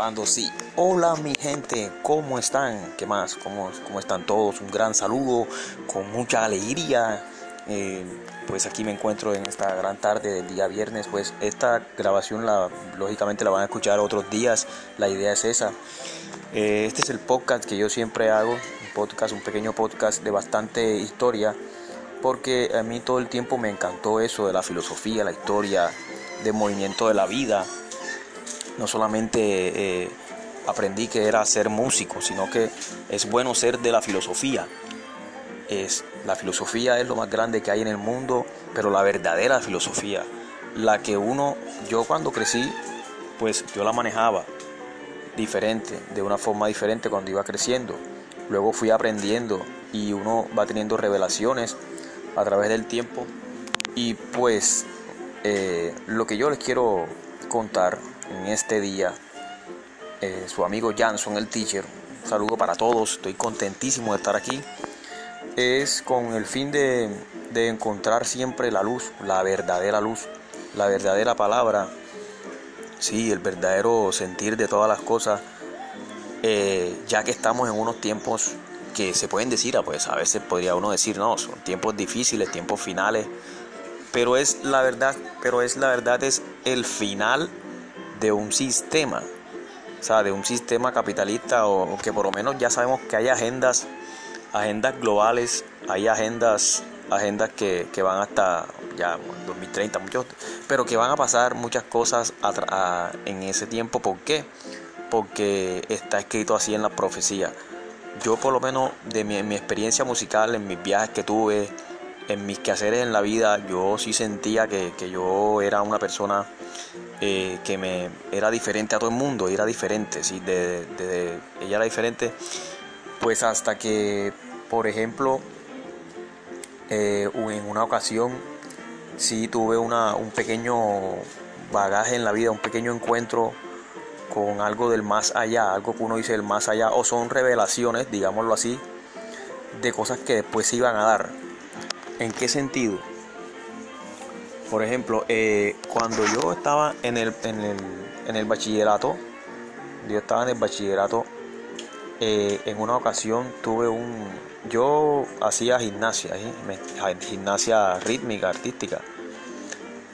Grabando, sí. Hola mi gente, ¿cómo están? ¿Qué más? ¿Cómo, cómo están todos? Un gran saludo, con mucha alegría. Eh, pues aquí me encuentro en esta gran tarde del día viernes. Pues esta grabación la, lógicamente la van a escuchar otros días. La idea es esa. Eh, este es el podcast que yo siempre hago. Un podcast, un pequeño podcast de bastante historia. Porque a mí todo el tiempo me encantó eso de la filosofía, la historia, del movimiento de la vida no solamente eh, aprendí que era ser músico, sino que es bueno ser de la filosofía. Es, la filosofía es lo más grande que hay en el mundo, pero la verdadera filosofía, la que uno, yo cuando crecí, pues yo la manejaba diferente, de una forma diferente cuando iba creciendo. Luego fui aprendiendo y uno va teniendo revelaciones a través del tiempo. Y pues eh, lo que yo les quiero contar en este día. Eh, su amigo Janson, el teacher, un saludo para todos, estoy contentísimo de estar aquí. Es con el fin de, encontrar siempre la luz, la verdadera luz, la verdadera palabra, sí, el verdadero sentir de todas las cosas, eh, ya que estamos en unos tiempos que se pueden decir, ah, pues a veces podría uno decir, no, son tiempos difíciles, tiempos finales, pero es la verdad, pero es la verdad, es el final de un sistema, o sea, de un sistema capitalista o, que por lo menos ya sabemos que hay agendas, agendas globales, hay agendas, agendas que, van hasta ya 2030, muchos, pero que van a pasar muchas cosas en ese tiempo. ¿Por qué? Porque está escrito así en la profecía. Yo por lo menos de mi, mi experiencia musical, en mis viajes que tuve, en mis quehaceres en la vida, yo sí sentía que, que yo era una persona eh, que me era diferente a todo el mundo, era diferente, ¿sí? de, ella era diferente, pues hasta que, por ejemplo, eh, en una ocasión sí tuve una, un pequeño bagaje en la vida, un pequeño encuentro con algo del más allá, algo que uno dice del más allá, o son revelaciones, digámoslo así, de cosas que después se iban a dar. ¿En qué sentido? Por ejemplo, eh, cuando yo estaba en el, en el, bachillerato, yo estaba en el bachillerato, eh, en una ocasión tuve un... Yo hacía gimnasia, gimnasia rítmica, artística.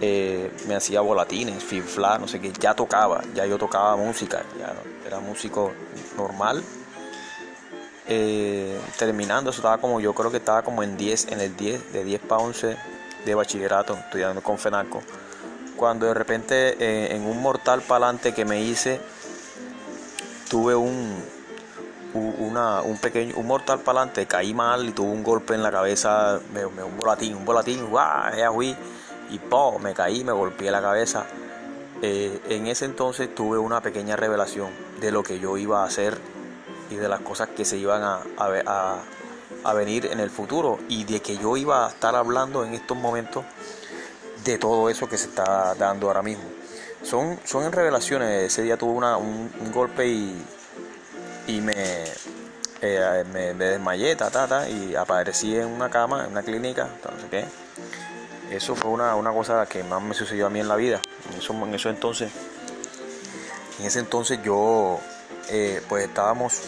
Eh, me hacía volatines, fifla, no sé qué, ya tocaba, ya yo tocaba música, ya era músico normal. terminando, eso estaba como, yo creo que estaba como en 10, en el 10, de 10 para 11 de bachillerato, estudiando con FENACO, cuando de repente eh, en un mortal palante que me hice, tuve un, una, un pequeño, un mortal palante, caí mal y tuve un golpe en la cabeza, me, un volatín, un volatín, ¡guau! y ¡pum! me caí, me golpeé la cabeza. Eh, en ese entonces tuve una pequeña revelación de lo que yo iba a hacer y de las cosas que se iban a, a, a venir en el futuro y de que yo iba a estar hablando en estos momentos de todo eso que se está dando ahora mismo. Son, son revelaciones, ese día tuve una, un, golpe y, y me, eh, me, desmayé, ta, y aparecí en una cama, en una clínica, no sé qué. Eso fue una, cosa que más me sucedió a mí en la vida. En eso, en eso entonces, en ese entonces yo, eh, pues estábamos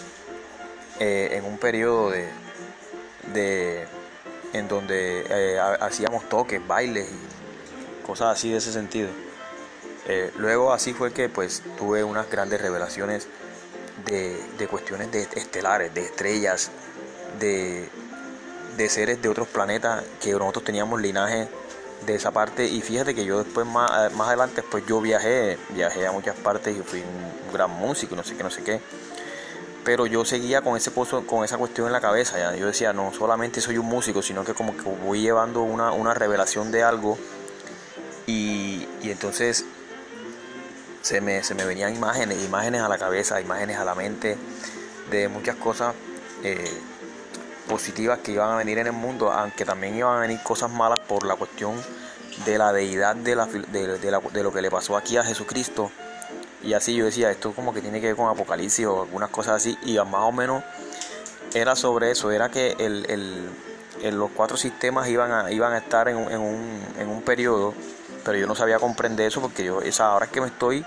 eh, en un periodo de, de en donde eh, hacíamos toques, bailes y cosas así de ese sentido. Eh, luego así fue que pues tuve unas grandes revelaciones de, cuestiones de estelares, de estrellas, de, de, seres de otros planetas que nosotros teníamos linaje de esa parte y fíjate que yo después más, más adelante pues yo viajé, viajé a muchas partes y fui un gran músico, no sé qué, no sé qué pero yo seguía con ese con esa cuestión en la cabeza. ¿ya? Yo decía, no solamente soy un músico, sino que como que voy llevando una, revelación de algo y, entonces se me, se me, venían imágenes, imágenes a la cabeza, imágenes a la mente de muchas cosas eh, positivas que iban a venir en el mundo, aunque también iban a venir cosas malas por la cuestión de la deidad de, la, de, de lo que le pasó aquí a Jesucristo y así yo decía, esto como que tiene que ver con Apocalipsis o algunas cosas así. Y más o menos era sobre eso, era que el, los cuatro sistemas iban a, iban a estar en un, en, un, en un periodo, pero yo no sabía comprender eso porque yo esa ahora es que me estoy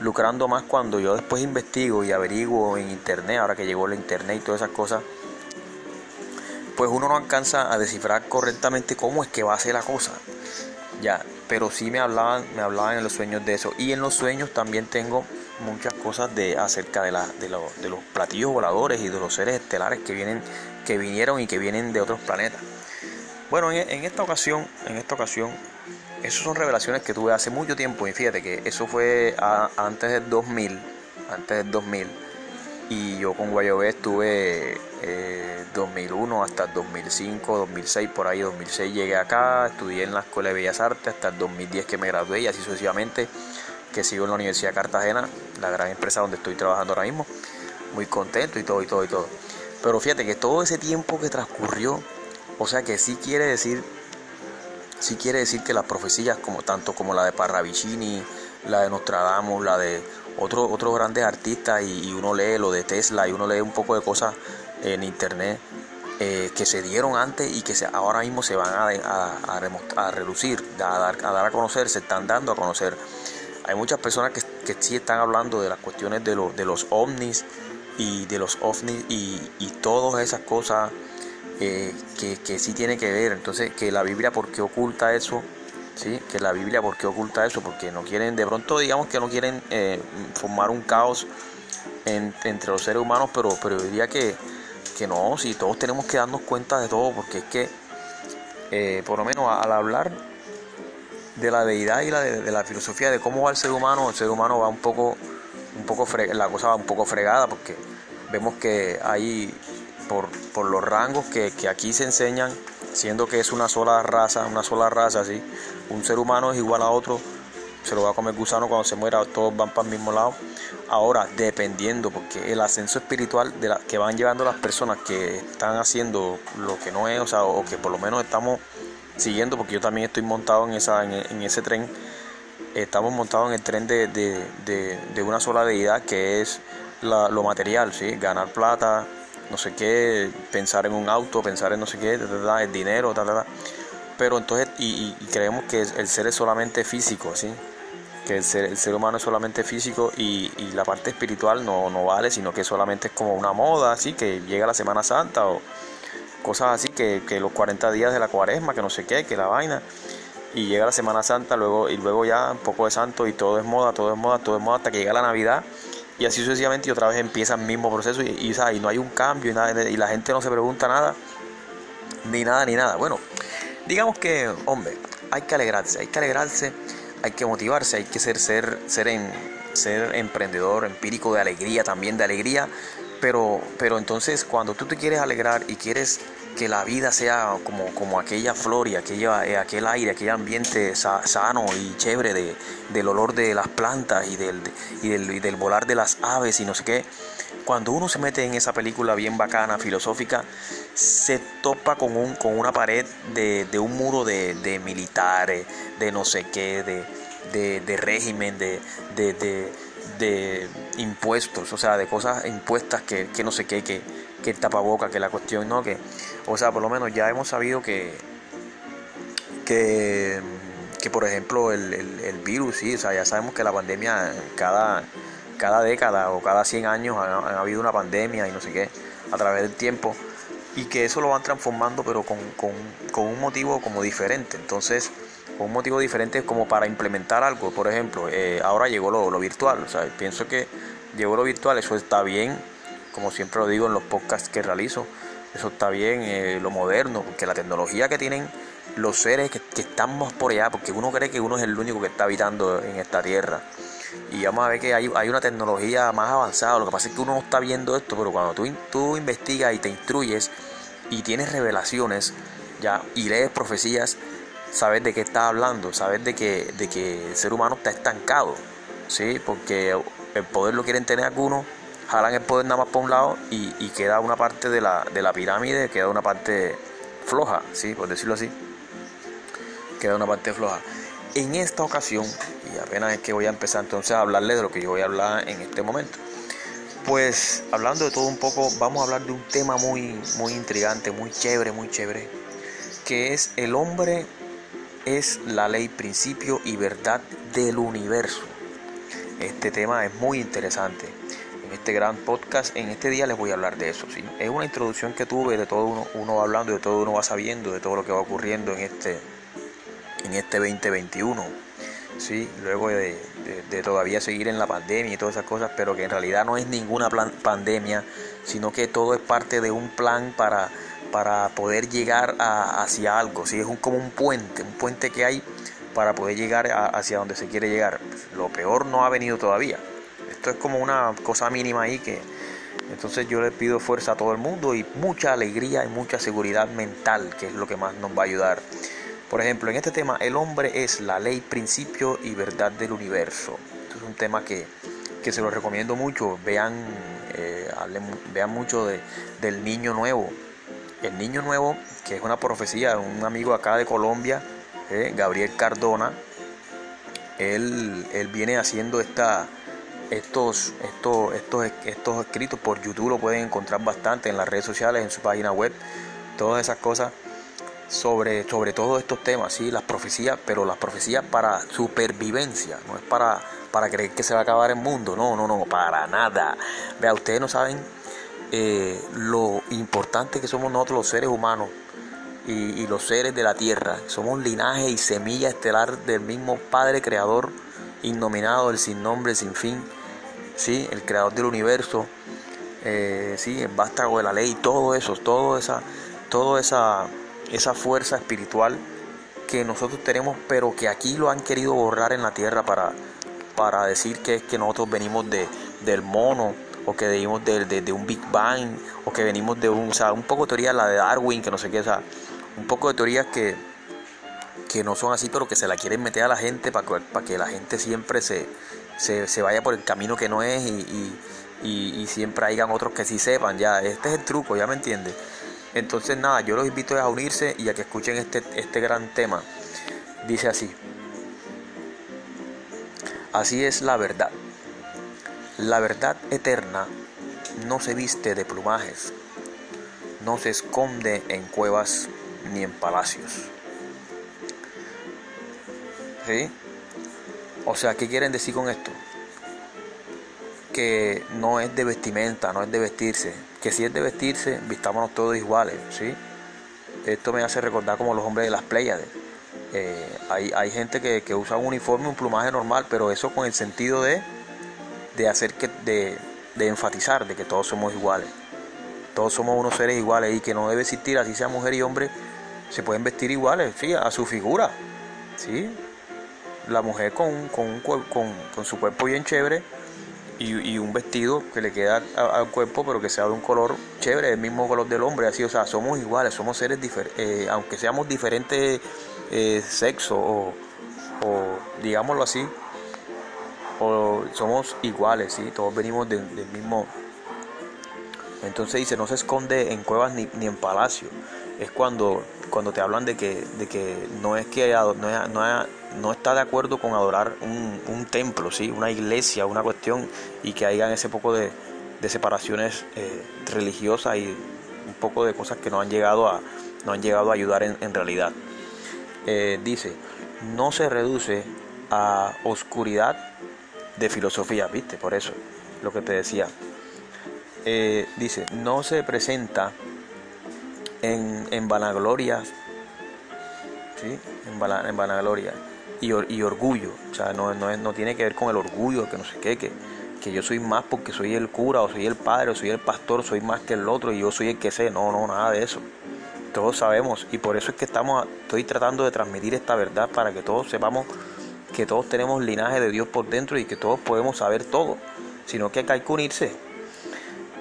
lucrando más cuando yo después investigo y averiguo en internet, ahora que llegó el internet y todas esas cosas, pues uno no alcanza a descifrar correctamente cómo es que va a ser la cosa. Ya, pero sí me hablaban, me hablaban en los sueños de eso. Y en los sueños también tengo muchas cosas de acerca de, de los platillos voladores y de los seres estelares que vienen, que vinieron y que vienen de otros planetas. Bueno, en, esta ocasión, en esta ocasión, esas son revelaciones que tuve hace mucho tiempo y fíjate que eso fue antes del 2000, antes del 2000 y yo con Guayobé estuve 2001 eh, hasta 2005, 2006, por ahí 2006 llegué acá, estudié en la Escuela de Bellas Artes hasta el 2010 que me gradué y así sucesivamente que sigo en la Universidad de Cartagena, la gran empresa donde estoy trabajando ahora mismo, muy contento y todo y todo y todo. Pero fíjate que todo ese tiempo que transcurrió o sea que sí quiere decir, sí quiere decir que las profecías, como tanto como la de Parravicini, la de Nostradamus, la de otros otros grandes artistas, y, uno lee lo de Tesla y uno lee un poco de cosas en internet eh, que se dieron antes y que se, ahora mismo se van a, a, a, a dar, a dar a conocer, se están dando a conocer. Hay muchas personas que, que sí están hablando de las cuestiones de, de los ovnis y de los ovnis y, y todas esas cosas eh, que, que, sí tiene que ver. Entonces, que la Biblia, ¿por qué oculta eso? ¿Sí? Que la Biblia, ¿por qué oculta eso? Porque no quieren, de pronto, digamos que no quieren eh, formar un caos entre los seres humanos, pero, pero diría que, que no, si todos tenemos que darnos cuenta de todo, porque es que, eh, por lo menos al hablar de la deidad y la de, la filosofía de cómo va el ser humano, el ser humano va un poco, un poco la cosa va un poco fregada, porque vemos que hay por, por los rangos que, que, aquí se enseñan, siendo que es una sola raza, una sola raza, ¿sí? un ser humano es igual a otro, se lo va a comer gusano cuando se muera, todos van para el mismo lado. Ahora, dependiendo, porque el ascenso espiritual de la, que van llevando las personas que están haciendo lo que no es, o sea, o que por lo menos estamos siguiendo, porque yo también estoy montado en, esa, en, ese tren, estamos montados en el tren de, de, de, una sola deidad que es la, lo material, ¿sí? ganar plata, no sé qué, pensar en un auto, pensar en no sé qué, el dinero, pero entonces, y, creemos que el ser es solamente físico, ¿sí? que el ser, el ser humano es solamente físico y, la parte espiritual no, no, vale, sino que solamente es como una moda, así que llega la Semana Santa o cosas así, que, que los 40 días de la cuaresma, que no sé qué, que la vaina, y llega la Semana Santa luego y luego ya un poco de santo y todo es moda, todo es moda, todo es moda hasta que llega la Navidad y así sucesivamente y otra vez empieza el mismo proceso y, y, no hay un cambio y, nada, y la gente no se pregunta nada, ni nada, ni nada. Bueno, digamos que, hombre, hay que alegrarse, hay que alegrarse, hay que motivarse, hay que ser, ser, ser, en, ser emprendedor, empírico de alegría, también de alegría, pero, pero entonces cuando tú te quieres alegrar y quieres que la vida sea como, como aquella flor y aquella, eh, aquel aire, aquel ambiente sano y chévere de, del olor de las plantas y del, y del, del, volar de las aves y no sé qué. Cuando uno se mete en esa película bien bacana, filosófica, se topa con, un, con una pared de, de un muro de, de, militares, de no sé qué, de, de régimen, de, de, impuestos, o sea, de cosas impuestas que, que no sé qué, que que el tapaboca, que la cuestión, ¿no? Que, o sea, por lo menos ya hemos sabido que, que, que por ejemplo, el, el, virus, sí, o sea, ya sabemos que la pandemia cada, cada década o cada 100 años ha, habido una pandemia y no sé qué, a través del tiempo, y que eso lo van transformando, pero con, con, con un motivo como diferente. Entonces, con un motivo diferente como para implementar algo. Por ejemplo, eh, ahora llegó lo, lo virtual, o sea, pienso que llegó lo virtual, eso está bien, como siempre lo digo en los podcasts que realizo. Eso está bien, eh, lo moderno, porque la tecnología que tienen los seres que, que, estamos por allá, porque uno cree que uno es el único que está habitando en esta tierra. Y vamos a ver que hay, hay una tecnología más avanzada. Lo que pasa es que uno no está viendo esto, pero cuando tú, tú investigas y te instruyes y tienes revelaciones ya y lees profecías, sabes de qué está hablando, sabes de que, de que el ser humano está estancado, ¿sí? porque el poder lo quieren tener algunos jalan el poder nada más por un lado y, queda una parte de la, de la, pirámide, queda una parte floja, ¿sí? por decirlo así, queda una parte floja. En esta ocasión, y apenas es que voy a empezar entonces a hablarles de lo que yo voy a hablar en este momento, pues hablando de todo un poco, vamos a hablar de un tema muy, muy intrigante, muy chévere, muy chévere, que es el hombre es la ley, principio y verdad del universo. Este tema es muy interesante. En este gran podcast, en este día les voy a hablar de eso. Es una introducción que tuve de todo uno, uno va hablando, de todo uno va sabiendo, de todo lo que va ocurriendo en este, en este 2021. ¿sí? Luego de, todavía seguir en la pandemia y todas esas cosas, pero que en realidad no es ninguna pandemia, sino que todo es parte de un plan para, para poder llegar hacia algo. ¿sí? Es un, como un puente, un puente que hay para poder llegar hacia donde se quiere llegar. lo peor no ha venido todavía. Esto es como una cosa mínima ahí que entonces yo le pido fuerza a todo el mundo y mucha alegría y mucha seguridad mental, que es lo que más nos va a ayudar. Por ejemplo, en este tema, el hombre es la ley, principio y verdad del universo. Esto es un tema que, se lo recomiendo mucho. Vean, eh, vean mucho de, del niño nuevo. El niño nuevo, que es una profecía un amigo acá de Colombia, eh, Gabriel Cardona, él, él viene haciendo esta, estos, estos, estos, estos escritos por YouTube, lo pueden encontrar bastante en las redes sociales, en su página web, todas esas cosas sobre, sobre todos estos temas, ¿sí? las profecías, pero las profecías para supervivencia, no es para, para creer que se va a acabar el mundo, no, no, no, para nada. Vea, ustedes no saben eh, lo importante que somos nosotros los seres humanos y, los seres de la tierra. Somos linaje y semilla estelar del mismo Padre Creador, innominado, el sin nombre, sin fin, ¿sí? el creador del universo, eh, ¿sí? el vástago de la ley, todo eso, todo esa, toda esa esa fuerza espiritual que nosotros tenemos, pero que aquí lo han querido borrar en la tierra para, para decir que es que nosotros venimos de, del mono, o que venimos de, un Big Bang, o que venimos de un, o sea, un poco de teoría la de Darwin, que no sé qué, o sea, un poco de teorías que, que no son así, pero que se la quieren meter a la gente para para que la gente siempre se, se, vaya por el camino que no es y, y, y siempre hayan otros que sí sepan, ya, este es el truco, ya me entiendes. Entonces nada, yo los invito a unirse y a que escuchen este, este gran tema. Dice así. Así es la verdad. La verdad eterna no se viste de plumajes, no se esconde en cuevas ni en palacios. ¿Sí? O sea, ¿qué quieren decir con esto? Que no es de vestimenta, no es de vestirse, que si es de vestirse, vistámonos todos iguales, ¿sí? Esto me hace recordar como los hombres de las playas. Eh, hay, hay, gente que, usa un uniforme, un plumaje normal, pero eso con el sentido de, de hacer que, de, de enfatizar de que todos somos iguales. Todos somos unos seres iguales y que no debe existir, así sea mujer y hombre, se pueden vestir iguales, sí, a su figura, ¿sí? La mujer con, con, con, con su cuerpo bien chévere y, un vestido que le queda al cuerpo, pero que sea de un color chévere, el mismo color del hombre, así, o sea, somos iguales, somos seres diferentes, eh, aunque seamos diferentes eh, sexo o, digámoslo así, o somos iguales, ¿sí? todos venimos del mismo. Entonces dice, no se esconde en cuevas ni, ni en palacio. Es cuando, cuando te hablan de que, de que no es que no, no, no está de acuerdo con adorar un, un, templo, ¿sí? una iglesia, una cuestión, y que hayan ese poco de, separaciones eh, religiosas y un poco de cosas que no han llegado a, no han llegado a ayudar en, realidad. Eh, dice, no se reduce a oscuridad de filosofía, ¿viste? Por eso, lo que te decía. Eh, dice, no se presenta en, en vanagloria, ¿sí? en, en vanagloria y, y, orgullo. O sea, no, no, no, tiene que ver con el orgullo, que no sé qué, que, que yo soy más porque soy el cura, o soy el padre, o soy el pastor, soy más que el otro y yo soy el que sé. No, no, nada de eso. Todos sabemos y por eso es que estamos, estoy tratando de transmitir esta verdad para que todos sepamos que todos tenemos linaje de Dios por dentro y que todos podemos saber todo, sino que hay que unirse.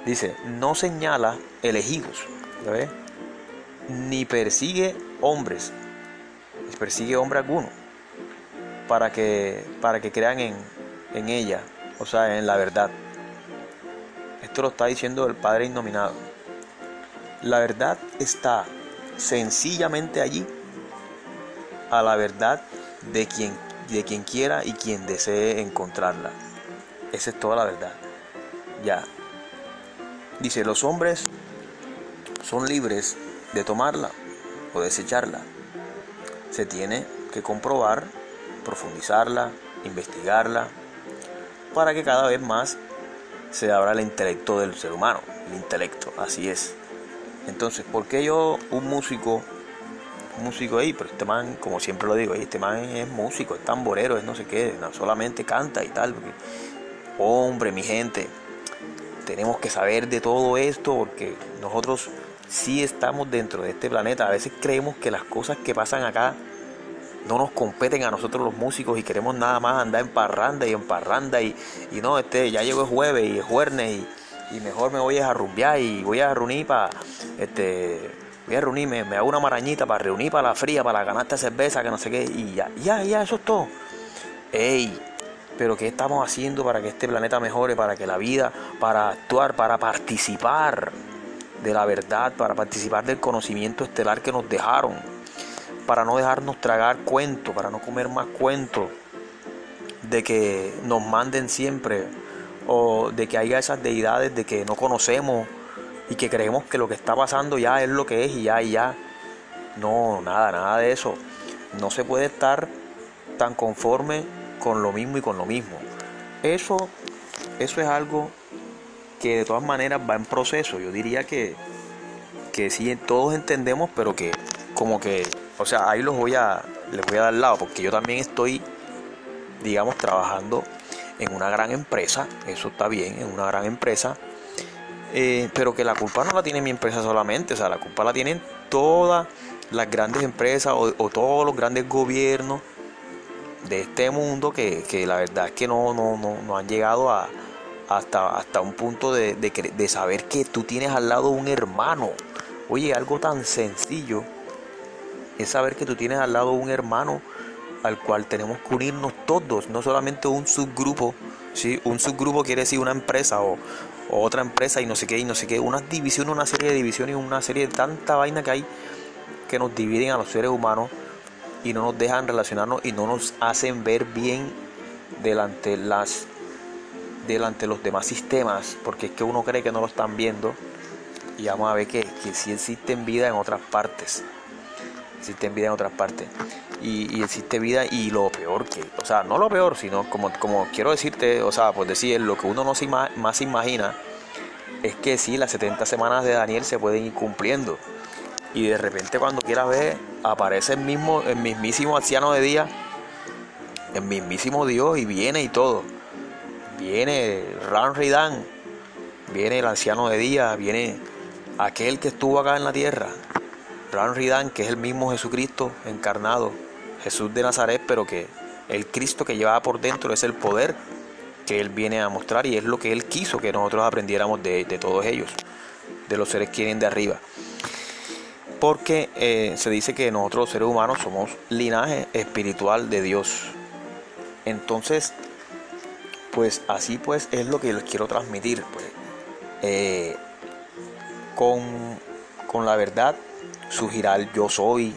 Dice, no señala elegidos, ni persigue hombres, persigue hombre alguno para que, para que crean en, en ella, o sea, en la verdad. Esto lo está diciendo el Padre Innominado. La verdad está sencillamente allí a la verdad de quien, de quien quiera y quien desee encontrarla. Esa es toda la verdad. Ya. Dice, los hombres son libres de tomarla o desecharla. Se tiene que comprobar profundizarla, investigarla, para que cada vez más se abra el intelecto del ser humano, el intelecto, así es. Entonces, ¿por qué yo, un músico, un músico ahí, pero este man, como siempre lo digo, este man es músico, es tamborero, es no sé qué, no, solamente canta y tal, porque, hombre, mi gente, tenemos que saber de todo esto porque nosotros sí estamos dentro de este planeta. A veces creemos que las cosas que pasan acá no nos competen a nosotros los músicos y queremos nada más andar en parranda y en parranda y, y no, este, ya llegó el jueves y es jueves y, mejor me voy a rumbear y voy a reunir para, este, voy a reunir, me, hago una marañita para reunir para la fría, para ganar esta cerveza, que no sé qué, y ya, ya, ya, eso es todo. Ey, pero ¿qué estamos haciendo para que este planeta mejore, para que la vida, para actuar, para participar de la verdad, para participar del conocimiento estelar que nos dejaron? Para no dejarnos tragar cuentos, para no comer más cuentos de que nos manden siempre o de que haya esas deidades de que no conocemos y que creemos que lo que está pasando ya es lo que es y ya y ya. No, nada, nada de eso. No se puede estar tan conforme con lo mismo y con lo mismo. Eso, eso es algo que de todas maneras va en proceso. Yo diría que, que sí, todos entendemos, pero que como que o sea, ahí los voy a, les voy a dar lado, porque yo también estoy, digamos, trabajando en una gran empresa, eso está bien, en una gran empresa, eh, pero que la culpa no la tiene mi empresa solamente, o sea, la culpa la tienen todas las grandes empresas o, todos los grandes gobiernos de este mundo que, la verdad es que no, no, no, han llegado a, hasta, hasta un punto de, de saber que tú tienes al lado un hermano. Oye, algo tan sencillo es saber que tú tienes al lado un hermano al cual tenemos que unirnos todos, no solamente un subgrupo, ¿sí? Un subgrupo quiere decir una empresa o, otra empresa y no sé qué, y no sé qué, una división, una serie de divisiones, una serie de tanta vaina que hay que nos dividen a los seres humanos y no nos dejan relacionarnos y no nos hacen ver bien delante las delante los demás sistemas, porque es que uno cree que no lo están viendo y vamos a ver que, que sí existen vida en otras partes existe vida en otras partes. Y, existe vida y lo peor que, o sea, no lo peor, sino como, como quiero decirte, o sea, pues decir, lo que uno no se más imagina es que sí, las 70 semanas de Daniel se pueden ir cumpliendo. Y de repente cuando quieras ver, aparece el mismo, el mismísimo anciano de día, el mismísimo Dios y viene y todo. Viene Ran Ridan, viene el anciano de día, viene aquel que estuvo acá en la tierra, Ran Ridan, que es el mismo Jesucristo encarnado, Jesús de Nazaret, pero que el Cristo que llevaba por dentro es el poder que Él viene a mostrar y es lo que Él quiso que nosotros aprendiéramos de, todos ellos, de los seres que vienen de arriba. Porque eh, se dice que nosotros seres humanos somos linaje espiritual de Dios. Entonces, pues así pues es lo que les quiero transmitir. Pues, eh, con, con la verdad surgirá el yo soy,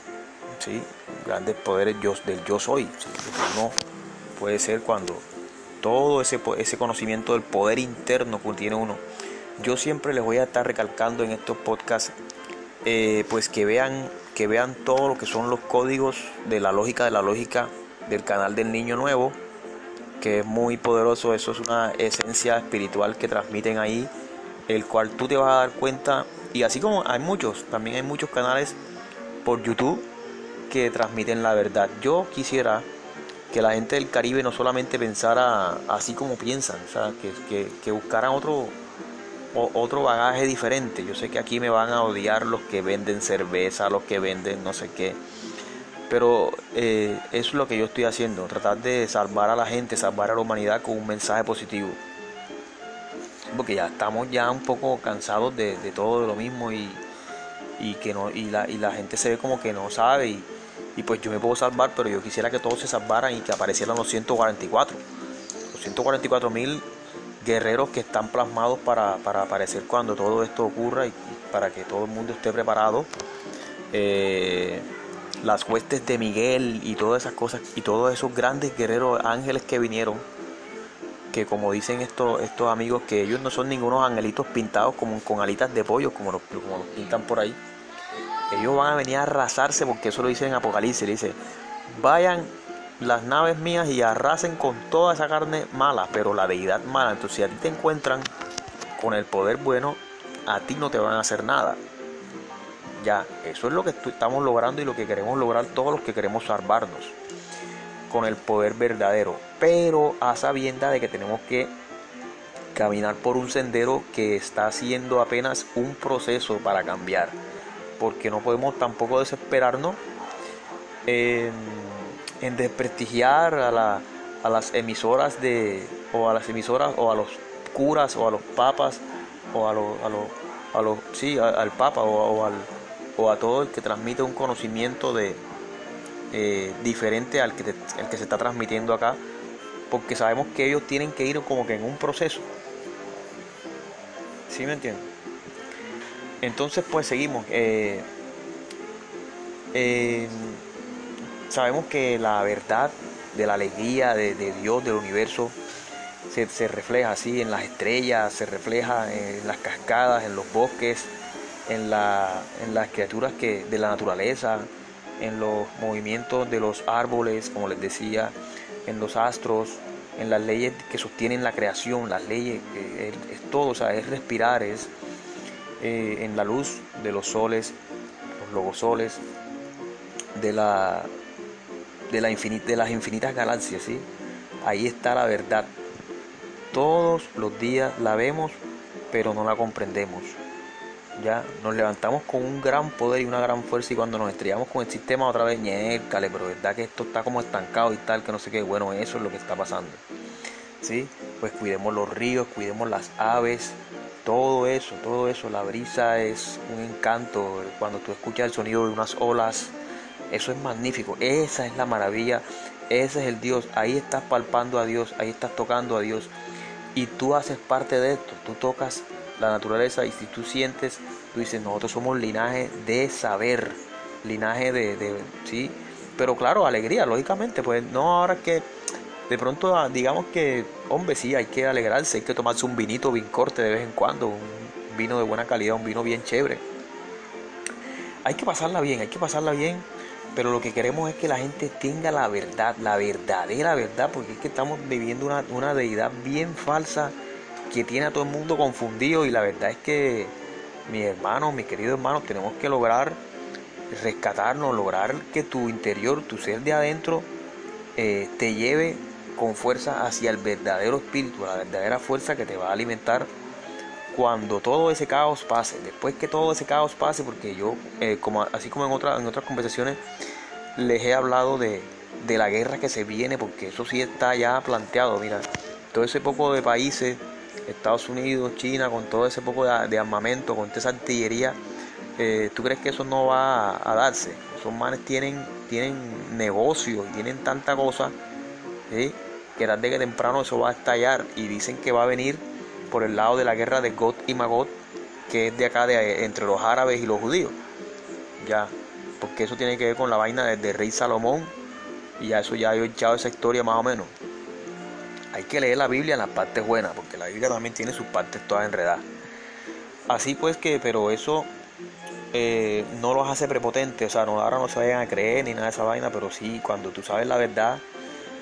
¿sí? grandes poderes yo, del yo soy. no puede ser cuando todo ese, ese conocimiento del poder interno que tiene uno. Yo siempre les voy a estar recalcando en estos podcasts, eh, pues que vean, que vean todo lo que son los códigos de la lógica, de la lógica del canal del niño nuevo, que es muy poderoso, eso es una esencia espiritual que transmiten ahí, el cual tú te vas a dar cuenta y así como hay muchos, también hay muchos canales por YouTube que transmiten la verdad. Yo quisiera que la gente del Caribe no solamente pensara así como piensan, o sea, que, buscaran otro, otro bagaje diferente. Yo sé que aquí me van a odiar los que venden cerveza, los que venden no sé qué. Pero eh, eso es lo que yo estoy haciendo, tratar de salvar a la gente, salvar a la humanidad con un mensaje positivo porque ya estamos ya un poco cansados de, todo lo mismo y, que no y la, y la gente se ve como que no sabe y, pues yo me puedo salvar pero yo quisiera que todos se salvaran y que aparecieran los 144 los 144 mil guerreros que están plasmados para, aparecer cuando todo esto ocurra y, para que todo el mundo esté preparado. Eh, las huestes de Miguel y todas esas cosas y todos esos grandes guerreros ángeles que vinieron que como dicen estos, estos amigos, que ellos no son ningunos angelitos pintados como con alitas de pollo, como los, como los pintan por ahí. Ellos van a venir a arrasarse porque eso lo dice en Apocalipsis, dice, vayan las naves mías y arrasen con toda esa carne mala, pero la deidad mala. Entonces, si a ti te encuentran con el poder bueno, a ti no te van a hacer nada. Ya, eso es lo que estamos logrando y lo que queremos lograr todos los que queremos salvarnos con el poder verdadero, pero a sabienda de que tenemos que caminar por un sendero que está haciendo apenas un proceso para cambiar, porque no podemos tampoco desesperarnos en, desprestigiar a, las emisoras de o a las emisoras o a los curas o a los papas o a los a los, sí al papa o, al, o a todo el que transmite un conocimiento de, eh, diferente al que, el que se está transmitiendo acá, porque sabemos que ellos tienen que ir como que en un proceso. ¿Sí me entienden? Entonces pues seguimos. Eh, eh, sabemos que la verdad de la alegría de, Dios, del universo, se, refleja así en las estrellas, se refleja en las cascadas, en los bosques, en, la, en las criaturas que, de la naturaleza, en los movimientos de los árboles, como les decía, en los astros, en las leyes que sostienen la creación, las leyes, eh, es, todo, o sea, es respirar, es eh, en la luz de los soles, los logosoles, de, la, de, la de las infinitas galaxias, ¿sí? ahí está la verdad. Todos los días la vemos, pero no la comprendemos ya nos levantamos con un gran poder y una gran fuerza y cuando nos estrellamos con el sistema otra vez, ñércale, pero verdad que esto está como estancado y tal, que no sé qué, bueno, eso es lo que está pasando. ¿Sí? Pues cuidemos los ríos, cuidemos las aves, todo eso, todo eso, la brisa es un encanto, cuando tú escuchas el sonido de unas olas, eso es magnífico, esa es la maravilla, ese es el Dios, ahí estás palpando a Dios, ahí estás tocando a Dios y tú haces parte de esto, tú tocas la naturaleza y si tú sientes, tú dices, nosotros somos linaje de saber, linaje de, sí, pero claro, alegría, lógicamente, pues no ahora que de pronto ah, digamos que, hombre, sí, hay que alegrarse, hay que tomarse un vinito bien corte de vez en cuando, un vino de buena calidad, un vino bien chévere. Hay que pasarla bien, hay que pasarla bien, pero lo que queremos es que la gente tenga la verdad, la verdadera verdad, porque es que estamos viviendo una, una deidad bien falsa que tiene a todo el mundo confundido y la verdad es que mis hermanos, mis queridos hermanos, tenemos que lograr rescatarnos, lograr que tu interior, tu ser de adentro, eh, te lleve con fuerza hacia el verdadero espíritu, la verdadera fuerza que te va a alimentar cuando todo ese caos pase. Después que todo ese caos pase, porque yo, eh, como, así como en, en otras conversaciones, les he hablado de, de la guerra que se viene, porque eso sí está ya planteado. Mira, todo ese poco de países Estados Unidos, China, con todo ese poco de, armamento, con toda esa artillería, eh, ¿tú crees que eso no va a, darse? Esos manes tienen, tienen negocios tienen tanta cosa que tarde que temprano eso va a estallar y dicen que va a venir por el lado de la guerra de God y Magot, que es de acá de, entre los árabes y los judíos. Ya, porque eso tiene que ver con la vaina del rey Salomón y ya eso ya he echado esa historia más o menos hay que leer la Biblia en las partes buenas, porque la Biblia también tiene sus partes todas enredadas. Así pues que, pero eso eh, no los hace prepotentes, o sea, no, ahora no se vayan a creer ni nada de esa vaina, pero sí, cuando tú sabes la verdad,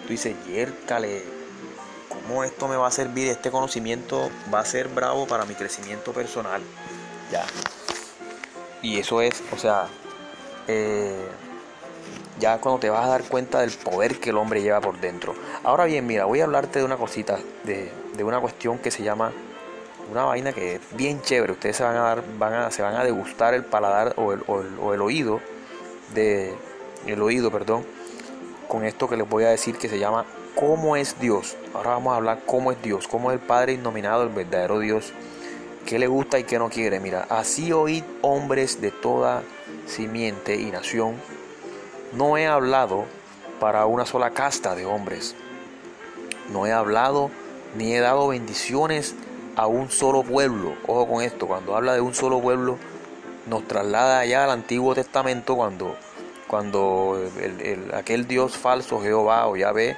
tú dices, yércale, ¿cómo esto me va a servir? Este conocimiento va a ser bravo para mi crecimiento personal. Ya. Y eso es, o sea, eh, ya cuando te vas a dar cuenta del poder que el hombre lleva por dentro. Ahora bien, mira, voy a hablarte de una cosita, de, una cuestión que se llama una vaina que es bien chévere. Ustedes se van a dar, van a, se van a degustar el paladar o el, oído de el oído, perdón, con esto que les voy a decir que se llama ¿Cómo es Dios? Ahora vamos a hablar cómo es Dios, cómo es el Padre innominado, el verdadero Dios, qué le gusta y qué no quiere. Mira, así oíd hombres de toda simiente y nación no he hablado para una sola casta de hombres. No he hablado ni he dado bendiciones a un solo pueblo. Ojo con esto, cuando habla de un solo pueblo, nos traslada ya al Antiguo Testamento cuando, cuando aquel Dios falso, Jehová o Yahvé,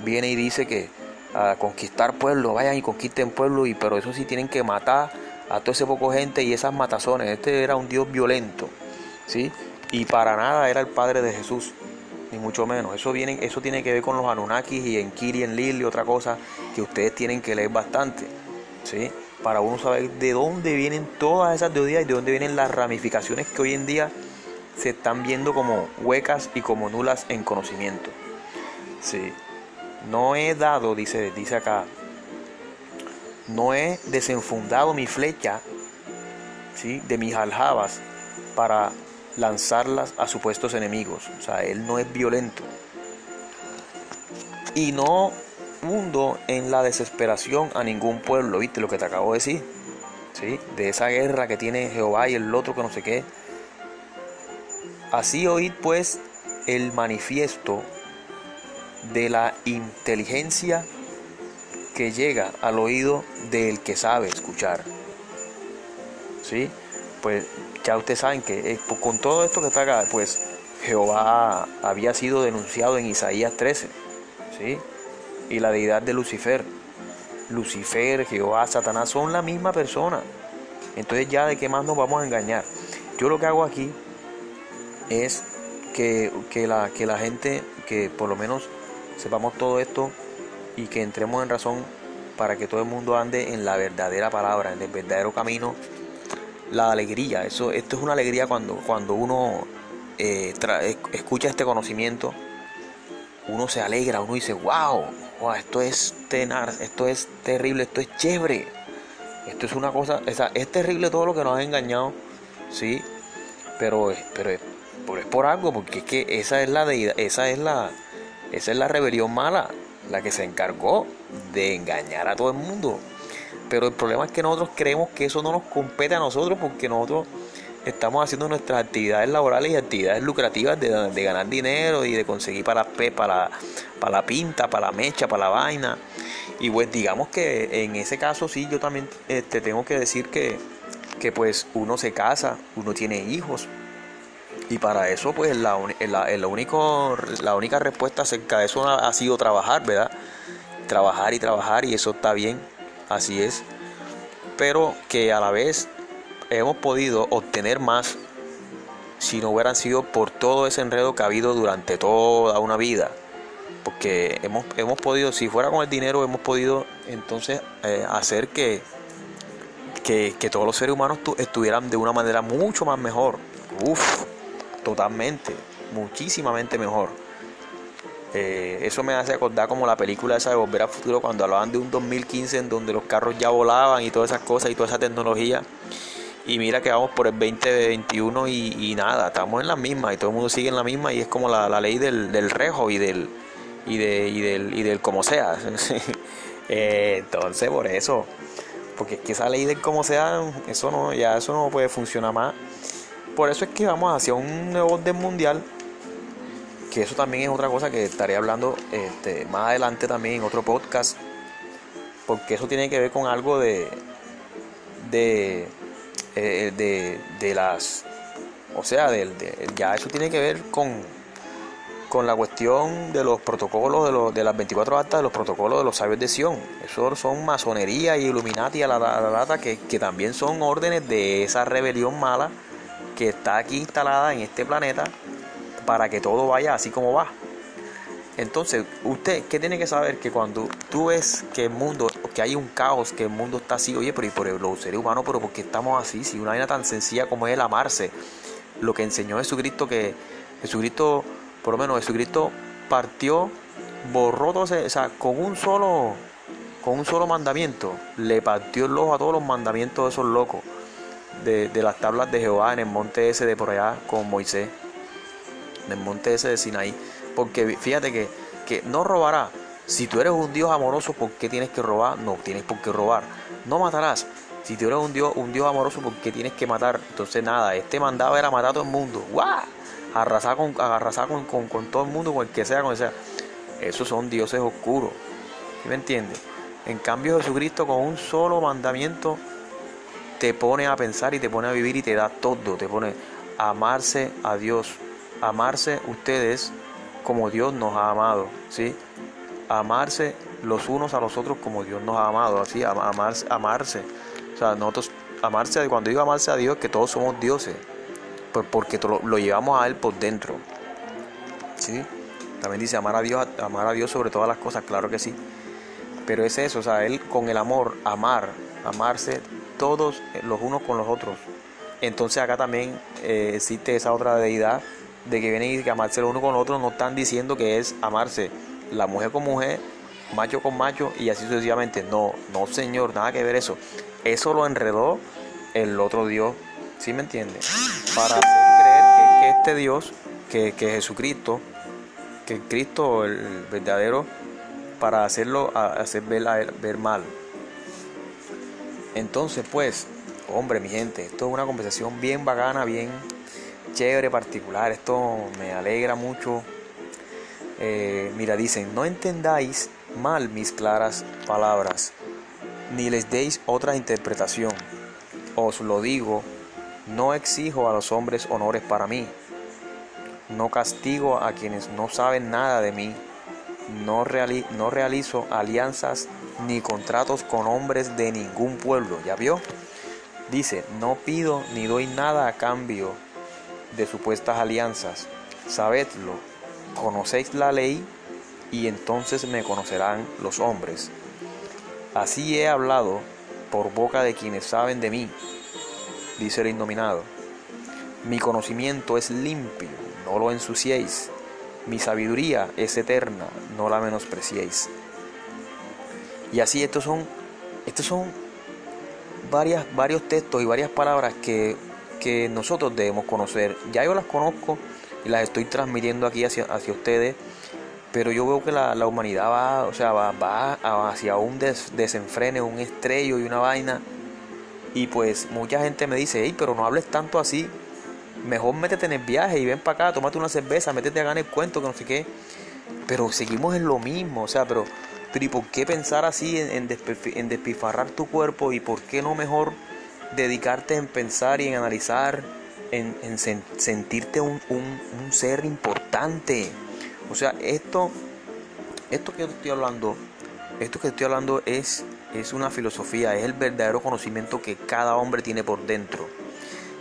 viene y dice que a conquistar pueblos, vayan y conquisten pueblos, y, pero eso sí tienen que matar a todo ese poco gente y esas matazones. Este era un Dios violento, ¿sí? Y para nada era el Padre de Jesús. ni mucho menos. Eso, viene, eso tiene que ver con los Anunnakis y en Kiri, en Lil y otra cosa que ustedes tienen que leer bastante. ¿sí? Para uno saber de dónde vienen todas esas teorías y de dónde vienen las ramificaciones que hoy en día se están viendo como huecas y como nulas en conocimiento. Sí. No he dado, dice, dice acá, no he desenfundado mi flecha ¿sí? de mis aljabas para lanzarlas a supuestos enemigos. O sea, él no es violento. Y no hundo en la desesperación a ningún pueblo, ¿viste lo que te acabo de decir? ¿Sí? De esa guerra que tiene Jehová y el otro que no sé qué. Así oíd pues el manifiesto de la inteligencia que llega al oído del que sabe escuchar. ¿Sí? Pues ya ustedes saben que eh, con todo esto que está acá, pues Jehová había sido denunciado en Isaías 13, ¿sí? Y la deidad de Lucifer. Lucifer, Jehová, Satanás son la misma persona. Entonces ya de qué más nos vamos a engañar. Yo lo que hago aquí es que, la, que la gente, que por lo menos sepamos todo esto y que entremos en razón para que todo el mundo ande en la verdadera palabra, en el verdadero camino, la alegría. Eso, esto es una alegría cuando, cuando uno eh, escucha este conocimiento, uno se alegra, uno dice, wow, wow esto es tenar, esto es terrible, esto es chévere. Esto es una cosa, es terrible todo lo que nos ha engañado, sí, pero, pero, pero es por algo, porque es que esa es la deidad, esa es la, esa es la rebelión mala, la que se encargó de engañar a todo el mundo. Pero el problema es que nosotros creemos que eso no nos compete a nosotros porque nosotros estamos haciendo nuestras actividades laborales y actividades lucrativas de, ganar dinero y de conseguir para, para, para la pinta, para la mecha, para la vaina. Y pues digamos que en ese caso sí, yo también te este, tengo que decir que, que pues uno se casa, uno tiene hijos, y para eso, pues la, la, único, la única respuesta acerca de eso ha, sido trabajar, ¿verdad? Trabajar y trabajar y eso está bien, así es. Pero que a la vez hemos podido obtener más si no hubieran sido por todo ese enredo que ha habido durante toda una vida. Porque hemos, hemos podido, si fuera con el dinero, hemos podido entonces eh, hacer que, que, que, todos los seres humanos estuvieran de una manera mucho más mejor. Uf, totalmente, muchísimamente mejor. Eh, eso me hace acordar como la película esa de Volver al Futuro cuando hablaban de un 2015 en donde los carros ya volaban y todas esas cosas y toda esa tecnología. Y mira que vamos por el 2021 y, nada, estamos en la misma y todo el mundo sigue en la misma y es como la, ley del, del, rejo y del, y, de, y, del, y del como sea. Eh, entonces por eso, porque es que esa ley del como sea, eso no, ya eso no puede funcionar más por eso es que vamos hacia un nuevo orden mundial, que eso también es otra cosa que estaré hablando este, más adelante también en otro podcast, porque eso tiene que ver con algo de, de, eh, de, las, o sea, de, ya eso tiene que ver con, con la cuestión de los protocolos de, los, de las 24 actas de los protocolos de los sabios de Sion. Eso son masonería y Illuminati a la, data que, que también son órdenes de esa rebelión mala que está aquí instalada en este planeta para que todo vaya así como va. Entonces, usted, ¿qué tiene que saber? Que cuando tú ves que el mundo, que hay un caos, que el mundo está así, oye, pero y por los seres humanos, pero ¿por qué estamos así? Si una vaina tan sencilla como es el amarse, lo que enseñó Jesucristo, que Jesucristo, por lo menos Jesucristo partió, borró todo ese, o sea, con un solo, con un solo mandamiento, le partió el ojo a todos los mandamientos de esos locos de, las tablas de Jehová en el monte ese de por allá con Moisés, en el monte ese de Sinaí. Porque fíjate que, que no robará. Si tú eres un Dios amoroso, ¿por qué tienes que robar? No tienes por qué robar. No matarás. Si tú eres un Dios, un Dios amoroso, ¿por qué tienes que matar? Entonces nada, este mandado era matar a todo el mundo. ¡Guau! Arrasar con, arrasar con, con, todo el mundo, con el que sea, con el sea. Esos son dioses oscuros. ¿Sí me entiendes? En cambio Jesucristo con un solo mandamiento te pone a pensar y te pone a vivir y te da todo, te pone a amarse a Dios, amarse ustedes como Dios nos ha amado, ¿sí? Amarse los unos a los otros como Dios nos ha amado, así, amarse, amarse. O sea, nosotros, amarse, cuando digo amarse a Dios, que todos somos dioses, porque lo, lo llevamos a Él por dentro, ¿sí? También dice amar a Dios, amar a Dios sobre todas las cosas, claro que sí. Pero es eso, o sea, Él con el amor, amar, amarse todos los unos con los otros. Entonces acá también eh, existe esa otra deidad de que viene y amarse el uno con el otro, no están diciendo que es amarse la mujer con mujer, macho con macho y así sucesivamente. No, no señor, nada que ver eso. Eso lo enredó el otro Dios, ¿sí me entiende? Para hacer creer que, este Dios, que, que, Jesucristo, que Cristo, el verdadero, para hacerlo, hacer ver, ver mal. Entonces, pues, hombre, mi gente, esto es una conversación bien bacana, bien chévere, particular. Esto me alegra mucho. Eh, mira, dicen, no entendáis mal mis claras palabras, ni les deis otra interpretación. Os lo digo, no exijo a los hombres honores para mí. No castigo a quienes no saben nada de mí. No, no realizo alianzas ni contratos con hombres de ningún pueblo. ¿Ya vio? Dice, no pido ni doy nada a cambio de supuestas alianzas. Sabedlo, conocéis la ley y entonces me conocerán los hombres. Así he hablado por boca de quienes saben de mí, dice el indominado. Mi conocimiento es limpio, no lo ensuciéis. Mi sabiduría es eterna, no la menospreciéis. Y así estos son, estos son varias, varios textos y varias palabras que, nosotros debemos conocer. Ya yo las conozco y las estoy transmitiendo aquí hacia, hacia ustedes, pero yo veo que la, humanidad va, o sea, va, va hacia un desenfrene, un estrello y una vaina. Y pues mucha gente me dice, hey, pero no hables tanto así. Mejor métete en el viaje y ven para acá, tómate una cerveza, métete a ganar el cuento, que no sé qué. Pero seguimos en lo mismo, o sea, pero pero ¿y por qué pensar así en, en, despifarrar tu cuerpo? ¿Y por qué no mejor dedicarte en pensar y en analizar, en, sentirte un, ser importante? O sea, esto, esto que yo estoy hablando, esto que estoy hablando es, es una filosofía, es el verdadero conocimiento que cada hombre tiene por dentro.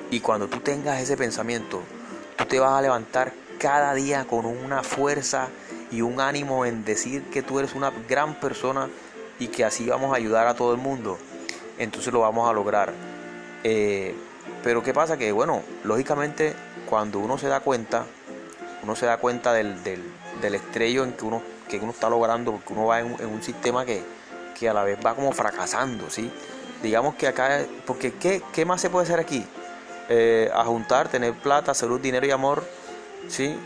Y cuando tú tengas ese pensamiento, tú te vas a levantar cada día con una fuerza y un ánimo en decir que tú eres una gran persona y que así vamos a ayudar a todo el mundo, entonces lo vamos a lograr. Eh, pero ¿qué pasa? Que bueno, lógicamente cuando uno se da cuenta, uno se da cuenta del, del, estrello en que uno, que uno está logrando, porque uno va en, un sistema que, que, a la vez va como fracasando, ¿sí? Digamos que acá, porque ¿qué, qué más se puede hacer aquí? Eh, a juntar, tener plata, salud, dinero y amor, ¿sí?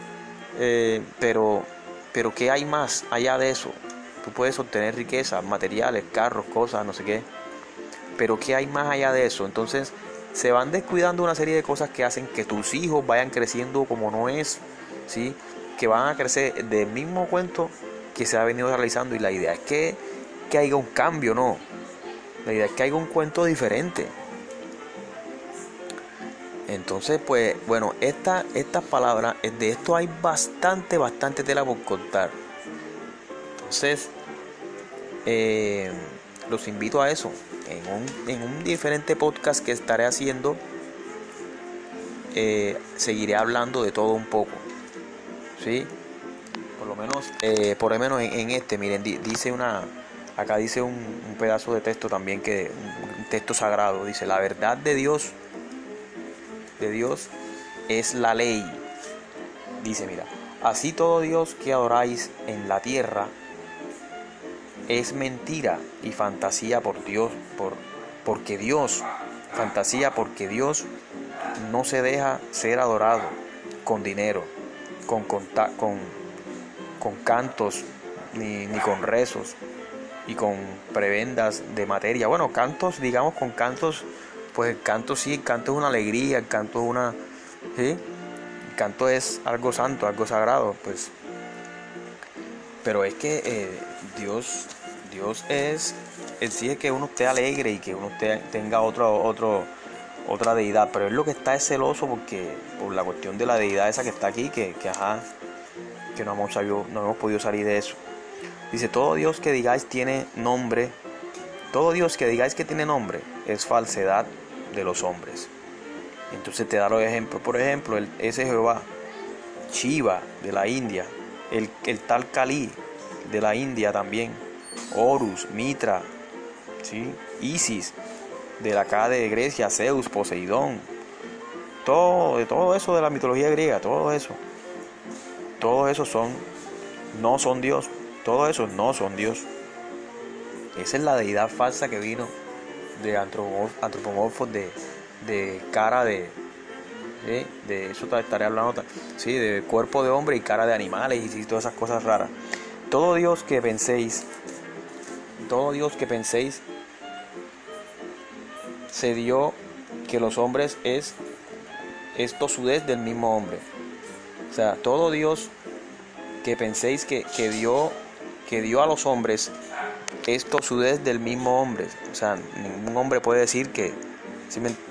Eh, pero pero ¿qué hay más allá de eso? Tú puedes obtener riqueza, materiales, carros, cosas, no sé qué. Pero ¿qué hay más allá de eso? Entonces se van descuidando una serie de cosas que hacen que tus hijos vayan creciendo como no es, ¿sí? Que van a crecer del mismo cuento que se ha venido realizando. Y la idea es que, que haya un cambio, ¿no? La idea es que haya un cuento diferente. Entonces, pues, bueno, esta, estas palabras, de esto hay bastante, bastante tela por contar. Entonces, eh, los invito a eso. En un, diferente podcast que estaré haciendo, eh, seguiré hablando de todo un poco. ¿Sí? Por lo menos, eh, por lo menos en, este, miren, dice una, acá dice un, un, pedazo de texto también que, un texto sagrado, dice, la verdad de Dios de Dios es la ley. Dice, mira, así todo Dios que adoráis en la tierra es mentira y fantasía por Dios, por, porque Dios, fantasía porque Dios no se deja ser adorado con dinero, con, con, con, cantos, ni, ni con rezos y con prebendas de materia. Bueno, cantos, digamos, con cantos pues el canto sí, el canto es una alegría, el canto es una... ¿sí? El canto es algo santo, algo sagrado, pues. Pero es que eh, Dios, Dios es, exige que uno esté alegre y que uno tenga otro, otro, otra deidad, pero es lo que está es celoso porque por la cuestión de la deidad esa que está aquí, que, que ajá, que no hemos, sabido, no hemos podido salir de eso. Dice, todo Dios que digáis tiene nombre, todo Dios que digáis que tiene nombre es falsedad de los hombres. Entonces te da los ejemplos. Por ejemplo, ese Jehová, Shiva de la India, el, el tal Kali de la India también, Horus, Mitra, ¿sí? Isis, de la acá de Grecia, Zeus, Poseidón, todo, todo eso de la mitología griega, todo eso, todo eso son, no son Dios, todo eso no son Dios. Esa es la deidad falsa que vino de antropomorfos de, de cara de, de eso estaré hablando, sí, de cuerpo de hombre y cara de animales y todas esas cosas raras. Todo Dios que penséis, todo Dios que penséis, se dio que los hombres es, es tosudez del mismo hombre. O sea, todo Dios que penséis que, que dio, que dio a los hombres es tosudez del mismo hombre. O sea, ningún hombre puede decir que,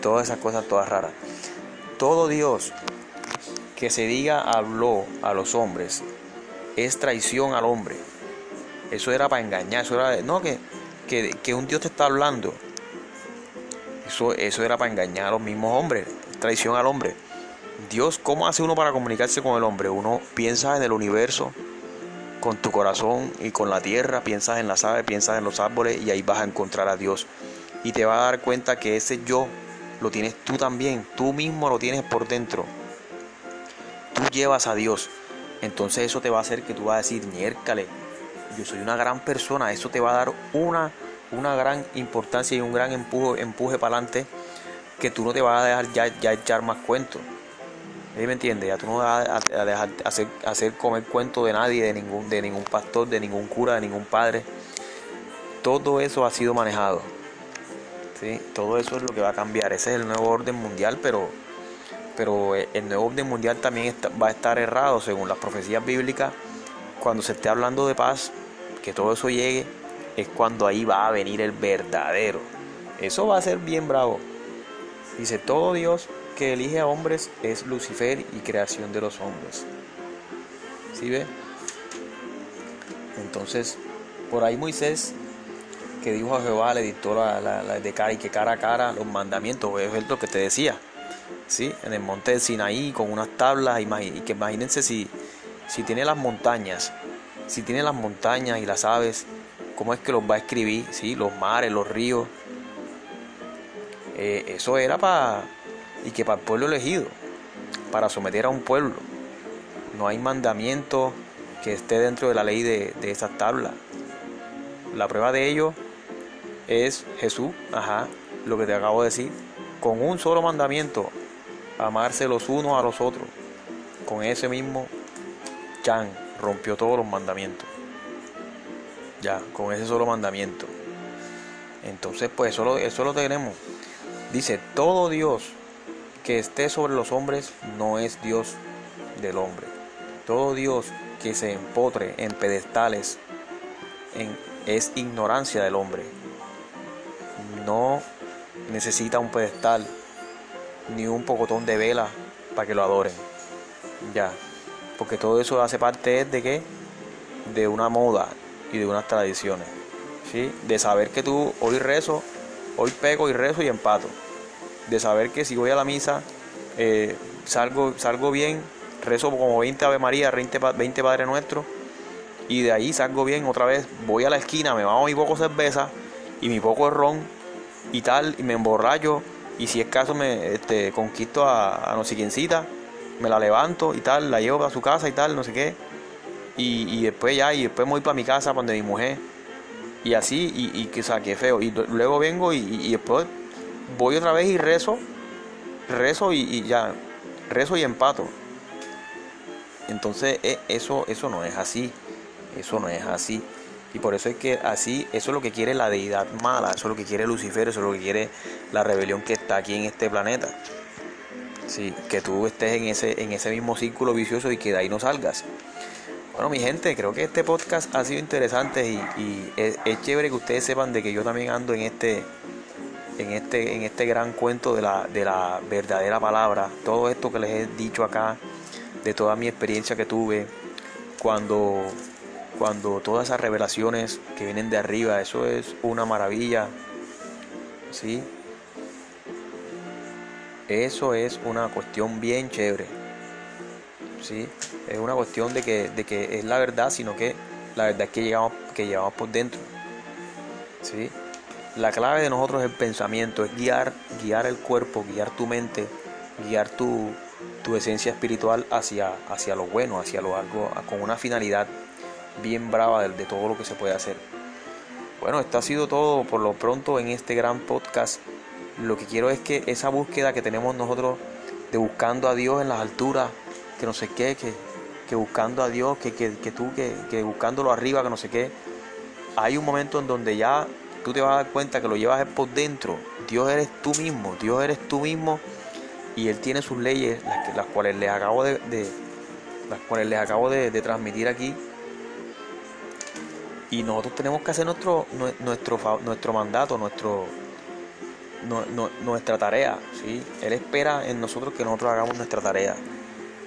todas esas cosas todas raras todo Dios que se diga habló a los hombres es traición al hombre. Eso era para engañar, eso era, no, que, que, un Dios te está hablando. Eso, eso era para engañar a los mismos hombres, traición al hombre. Dios, ¿cómo hace uno para comunicarse con el hombre? Uno piensa en el universo, con tu corazón y con la tierra, piensas en las aves, piensas en los árboles y ahí vas a encontrar a Dios. Y te vas a dar cuenta que ese yo lo tienes tú también, tú mismo lo tienes por dentro. Tú llevas a Dios. Entonces eso te va a hacer que tú vas a decir, niércale, yo soy una gran persona, eso te va a dar una, una gran importancia y un gran empuje, empuje para adelante que tú no te vas a dejar ya, ya echar más cuentos. me entiendes? Ya tú no vas a, dejar hacer, hacer comer cuento de nadie, de ningún, de ningún pastor, de ningún cura, de ningún padre. Todo eso ha sido manejado. Todo eso es lo que va a cambiar. Ese es el nuevo orden mundial, pero, pero el nuevo orden mundial también va a estar errado según las profecías bíblicas. Cuando se esté hablando de paz, que todo eso llegue, es cuando ahí va a venir el verdadero. Eso va a ser bien bravo. Dice, todo Dios que elige a hombres es Lucifer y creación de los hombres. ¿Sí ve? Entonces, por ahí Moisés que dijo a Jehová, le dictó la, de cara y que cara a cara los mandamientos, es lo que te decía, en el monte de Sinaí con unas tablas, y que imagínense si, tiene las montañas, si tiene las montañas y las aves, ¿cómo es que los va a escribir? Los mares, los ríos. Eh, eso era para, y que para el pueblo elegido, para someter a un pueblo. No hay mandamiento que esté dentro de la ley de, de esas tablas. La prueba de ello es Jesús, ajá, lo que te acabo de decir, con un solo mandamiento, amarse los unos a los otros. Con ese mismo Chan rompió todos los mandamientos. Ya, con ese solo mandamiento. Entonces, pues eso lo, eso lo tenemos. Dice, todo Dios que esté sobre los hombres no es Dios del hombre. Todo Dios que se empotre en pedestales es ignorancia del hombre no necesita un pedestal ni un pocotón de vela para que lo adoren. Ya, porque todo eso hace parte de qué? De una moda y de unas tradiciones. ¿sí? De saber que tú hoy rezo, hoy pego y rezo y empato. De saber que si voy a la misa, eh, salgo, salgo bien, rezo como 20 Ave María, 20, 20 Padre Nuestro, y de ahí salgo bien otra vez, voy a la esquina, me mamo mi poco cerveza y mi poco ron y tal, y me emborracho, y si es caso me este, conquisto a, no sé quiéncita, me la levanto y tal, la llevo a su casa y tal, no sé qué, y, después ya, y después me voy para mi casa, donde mi mujer, y así, y, que, o sea, qué feo, y luego vengo y, después voy otra vez y rezo, rezo y, ya, rezo y empato. Entonces, e, eso, eso no es así, eso no es así. Y por eso es que así, eso es lo que quiere la deidad mala, eso es lo que quiere Lucifer, eso es lo que quiere la rebelión que está aquí en este planeta. Sí, que tú estés en ese, en ese mismo círculo vicioso y que de ahí no salgas. Bueno, mi gente, creo que este podcast ha sido interesante y, es, chévere que ustedes sepan de que yo también ando en este, en este, en este gran cuento de la, de la verdadera palabra. Todo esto que les he dicho acá, de toda mi experiencia que tuve cuando cuando todas esas revelaciones que vienen de arriba, eso es una maravilla. ¿Sí? Eso es una cuestión bien chévere. ¿sí? Es una cuestión de que, de que es la verdad, sino que la verdad es que llegamos, que llevamos por dentro. ¿sí? La clave de nosotros es el pensamiento, es guiar, guiar el cuerpo, guiar tu mente, guiar tu, tu esencia espiritual hacia, hacia lo bueno, hacia lo algo, con una finalidad bien brava de, todo lo que se puede hacer. Bueno, esto ha sido todo por lo pronto en este gran podcast. Lo que quiero es que esa búsqueda que tenemos nosotros de buscando a Dios en las alturas, que no sé qué, que, que buscando a Dios, que, que, que tú, que, que buscándolo arriba, que no sé qué, hay un momento en donde ya tú te vas a dar cuenta que lo llevas por dentro. Dios eres tú mismo, Dios eres tú mismo y Él tiene sus leyes, las cuales les acabo de, las cuales les acabo de, transmitir aquí. Y nosotros tenemos que hacer nuestro, nuestro, nuestro mandato, nuestro, nuestra tarea. ¿sí? Él espera en nosotros que nosotros hagamos nuestra tarea.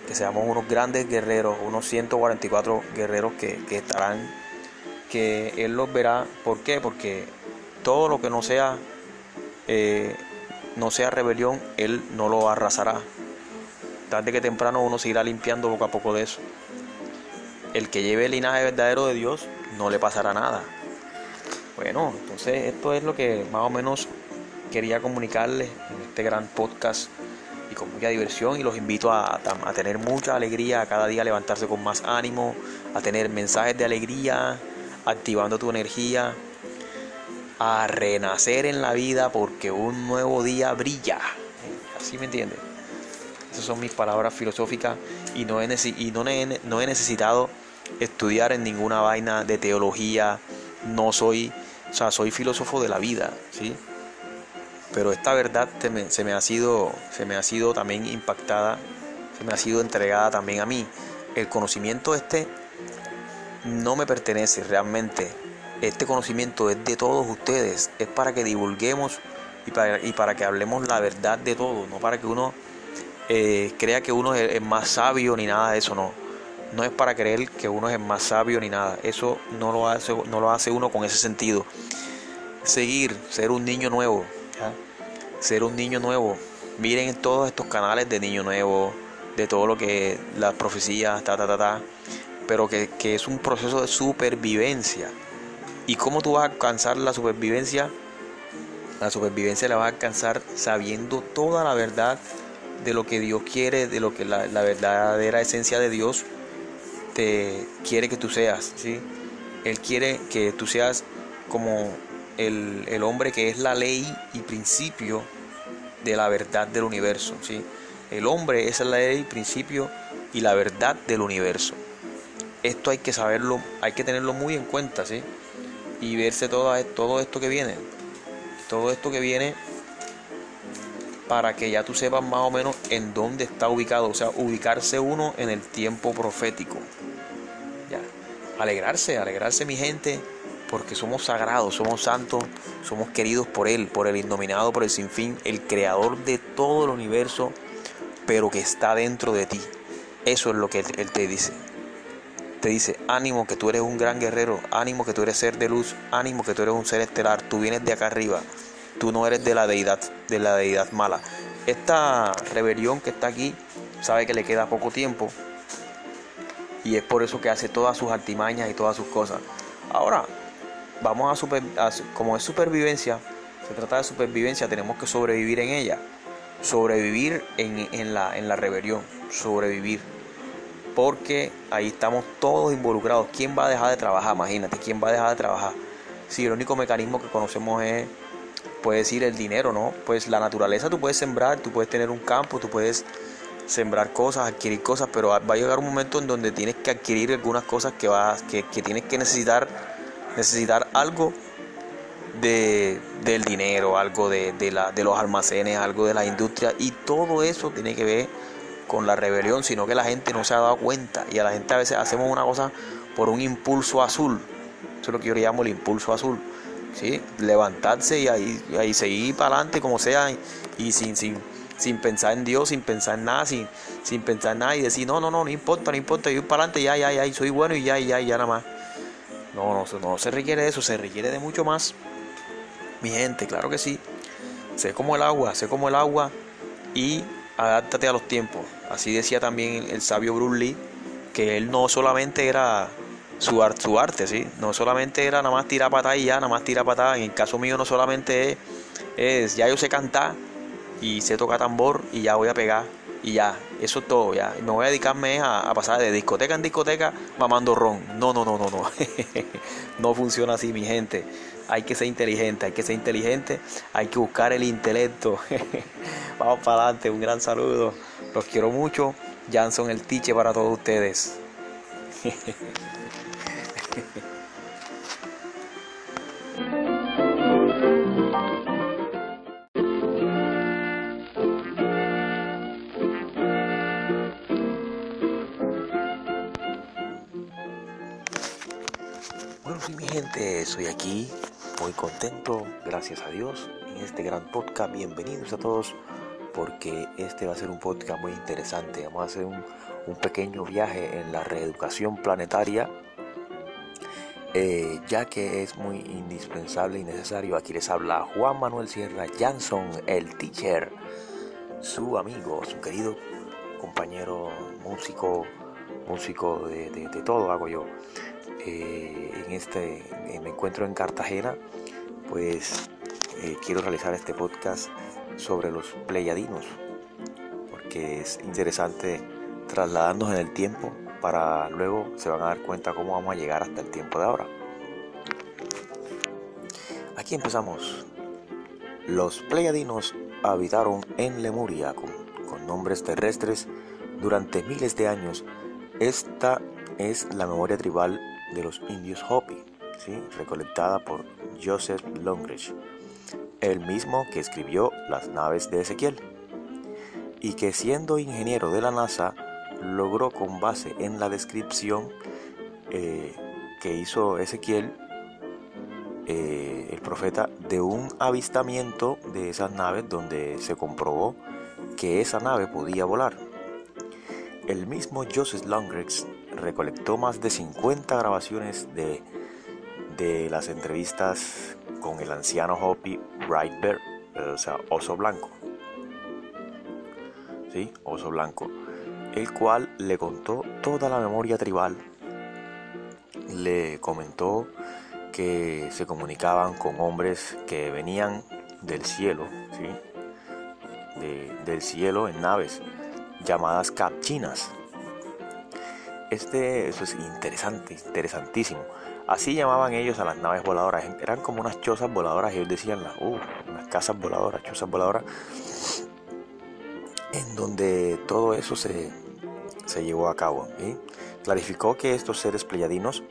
Que seamos unos grandes guerreros, unos 144 guerreros que, que estarán, que Él los verá. ¿Por qué? Porque todo lo que no sea, eh, no sea rebelión, Él no lo arrasará. Tarde que temprano uno se irá limpiando poco a poco de eso. El que lleve el linaje verdadero de Dios no le pasará nada. Bueno, entonces esto es lo que más o menos quería comunicarles en este gran podcast y con mucha diversión y los invito a, tener mucha alegría, a cada día levantarse con más ánimo, a tener mensajes de alegría, activando tu energía, a renacer en la vida porque un nuevo día brilla. ¿Así me entiendes? Esas son mis palabras filosóficas y no he, y no he, no he necesitado estudiar en ninguna vaina de teología. No soy, o sea, soy filósofo de la vida, ¿sí? Pero esta verdad se me, ha sido, se me ha sido también impactada, se me ha sido entregada también a mí. El conocimiento este no me pertenece realmente, este conocimiento es de todos ustedes, es para que divulguemos y para, y para que hablemos la verdad de todo, no para que uno eh, crea que uno es, más sabio ni nada de eso, no. No es para creer que uno es más sabio ni nada, eso no lo hace, no lo hace uno con ese sentido. Seguir, ser un niño nuevo, ser un niño nuevo. Miren todos estos canales de niño nuevo, de todo lo que las profecías, ta, ta, ta, ta, pero que, que es un proceso de supervivencia ¿Y cómo tú vas a alcanzar la supervivencia? La supervivencia la vas a alcanzar sabiendo toda la verdad de lo que Dios quiere, de lo que la, verdadera esencia de Dios quiere que tú seas. ¿sí? Él quiere que tú seas como el, el, hombre que es la ley y principio de la verdad del universo. ¿sí? El hombre es la ley, principio y la verdad del universo. Esto hay que saberlo, hay que tenerlo muy en cuenta. ¿sí? y verse todo esto que viene. Todo esto que viene para que ya tú sepas más o menos en dónde está ubicado, o sea, ubicarse uno en el tiempo profético. Ya. Alegrarse, alegrarse mi gente, porque somos sagrados, somos santos, somos queridos por Él, por el indominado, por el sinfín, el creador de todo el universo, pero que está dentro de ti. Eso es lo que Él te dice te dice, ánimo que tú eres un gran guerrero, ánimo que tú eres ser de luz, ánimo que tú eres un ser estelar, tú vienes de acá arriba, tú no eres de la deidad, de la deidad mala. Esta rebelión que está aquí sabe que le queda poco tiempo y es por eso que hace todas sus artimañas y todas sus cosas. Ahora, vamos a, como es supervivencia, se trata de supervivencia, tenemos que sobrevivir en ella, sobrevivir en, en, la, en la rebelión, sobrevivir porque ahí estamos todos involucrados. ¿Quién va a dejar de trabajar? Imagínate, ¿quién va a dejar de trabajar? Si el único mecanismo que conocemos es, puede decir, el dinero, ¿no? Pues la naturaleza tú puedes sembrar, tú puedes tener un campo, tú puedes sembrar cosas, adquirir cosas, pero va a llegar un momento en donde tienes que adquirir algunas cosas que vas, que, tienes que necesitar, necesitar algo de, del dinero, algo de, de, la, de los almacenes, algo de la industria, y todo eso tiene que ver con la rebelión, sino que la gente no se ha dado cuenta y a la gente a veces hacemos una cosa por un impulso azul. Eso es lo que yo le llamo el impulso azul. Levantarse y ahí, seguir para adelante como sea y, sin, sin, sin pensar en Dios, sin pensar en nada, sin, sin pensar en nada y decir, no, no, no, no importa, no importa, yo para adelante, ya, ya, ya, soy bueno y ya, ya, ya nada más. No, no, no se requiere de eso, se requiere de mucho más. Mi gente, claro que sí. Sé como el agua, sé como el agua y adáptate a los tiempos. Así decía también el sabio Bruce Lee, que él no solamente era su, su arte, ¿sí? no solamente era nada más tirar patada y ya, nada más tirar patada. En el caso mío no solamente es, ya yo sé cantar y sé tocar tambor y ya voy a pegar y ya, eso es todo, ya. Me voy a dedicarme a, pasar de discoteca en discoteca mamando ron. No, no, no, no, no. no funciona así, mi gente. Hay que ser inteligente, hay que ser inteligente, hay que buscar el intelecto. Vamos para adelante, un gran saludo. Los quiero mucho. Janson el Tiche para todos ustedes. gente, soy aquí, muy contento, gracias a Dios, en este gran podcast. Bienvenidos a todos, porque este va a ser un podcast muy interesante. Vamos a hacer un, pequeño viaje en la reeducación planetaria, eh, ya que es muy indispensable y necesario. Aquí les habla Juan Manuel Sierra Jansson, el teacher, su amigo, su querido compañero músico, músico de todo hago yo. Eh, en este me encuentro en Cartagena, pues eh, quiero realizar este podcast sobre los pleyadinos, porque es interesante trasladarnos en el tiempo para luego se van a dar cuenta cómo vamos a llegar hasta el tiempo de ahora. Aquí empezamos. Los pleyadinos habitaron en Lemuria con, con nombres terrestres durante miles de años. Esta es la memoria tribal de los indios Hopi, ¿sí? recolectada por Joseph Longridge, el mismo que escribió las naves de Ezequiel, y que siendo ingeniero de la NASA logró con base en la descripción eh, que hizo Ezequiel, eh, el profeta, de un avistamiento de esas naves donde se comprobó que esa nave podía volar. El mismo Joseph Longridge recolectó más de 50 grabaciones de, de las entrevistas con el anciano Hopi Bright Bear, o sea, Oso Blanco. ¿Sí? Oso Blanco. El cual le contó toda la memoria tribal. Le comentó que se comunicaban con hombres que venían del cielo, ¿sí? del cielo en naves llamadas capchinas este, eso es interesante, interesantísimo. Así llamaban ellos a las naves voladoras. Eran como unas chozas voladoras. Ellos decían, las, uh, unas casas voladoras, chozas voladoras. En donde todo eso se, llevó a cabo. Clarificó que estos seres pleyadinos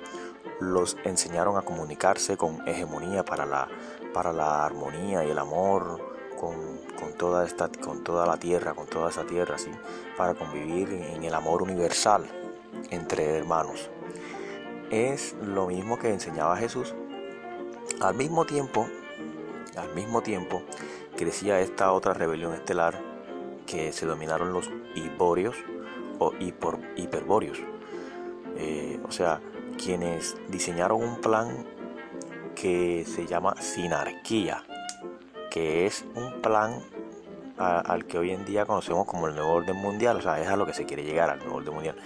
los enseñaron a comunicarse con hegemonía para la, para la armonía y el amor con, toda esta, con toda la tierra, con toda esa tierra, ¿sí? para convivir en el amor universal entre hermanos. Es lo mismo que enseñaba Jesús. Al mismo tiempo, al mismo tiempo, crecía esta otra rebelión estelar que se dominaron los hipóreos o hiper, hiperbóreos. Eh, o sea, quienes diseñaron un plan que se llama sinarquía, que es un plan al que hoy en día conocemos como el nuevo orden mundial, o sea, es a lo que se quiere llegar al nuevo orden mundial.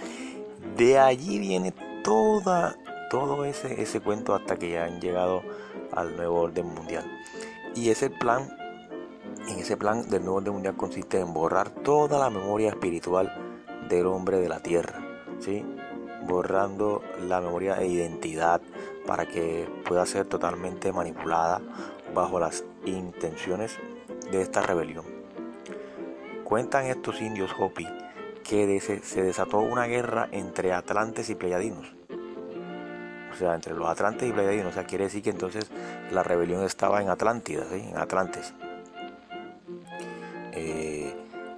De allí viene toda, todo ese, ese cuento hasta que ya han llegado al nuevo orden mundial. Y ese plan, en ese plan del nuevo orden mundial consiste en borrar toda la memoria espiritual del hombre de la tierra, ¿sí? borrando la memoria e identidad para que pueda ser totalmente manipulada bajo las intenciones de esta rebelión. Cuentan estos indios Hopi que se desató una guerra entre atlantes y pleiadinos. O sea, entre los atlantes y pleiadinos. O sea, quiere decir que entonces la rebelión estaba en Atlántida, en Atlantes. Eh,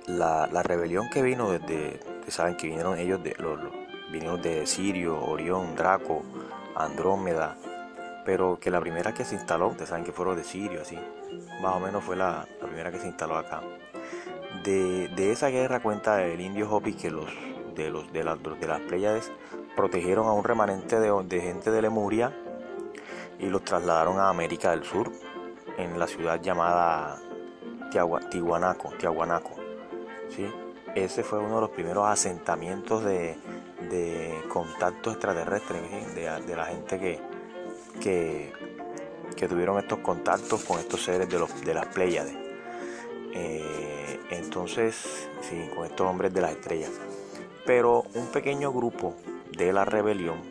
la, rebelión que vino desde, saben que vinieron ellos de los, vinieron de Sirio, Orión, Draco, Andrómeda, pero que la primera que se instaló, ustedes saben que fueron de Sirio, así, más o menos fue la primera que se instaló acá. De, esa guerra cuenta el indio Hopi que los de, los, de, las, de las Pléyades protegieron a un remanente de, gente de Lemuria y los trasladaron a América del Sur, en la ciudad llamada Tiahuanaco, Tiahuanaco ¿sí? Ese fue uno de los primeros asentamientos de, de contacto extraterrestre, de, la gente que, que, tuvieron estos contactos con estos seres de, los, de las Pléyades. Eh, entonces, sí, con estos hombres de las estrellas. Pero un pequeño grupo de la rebelión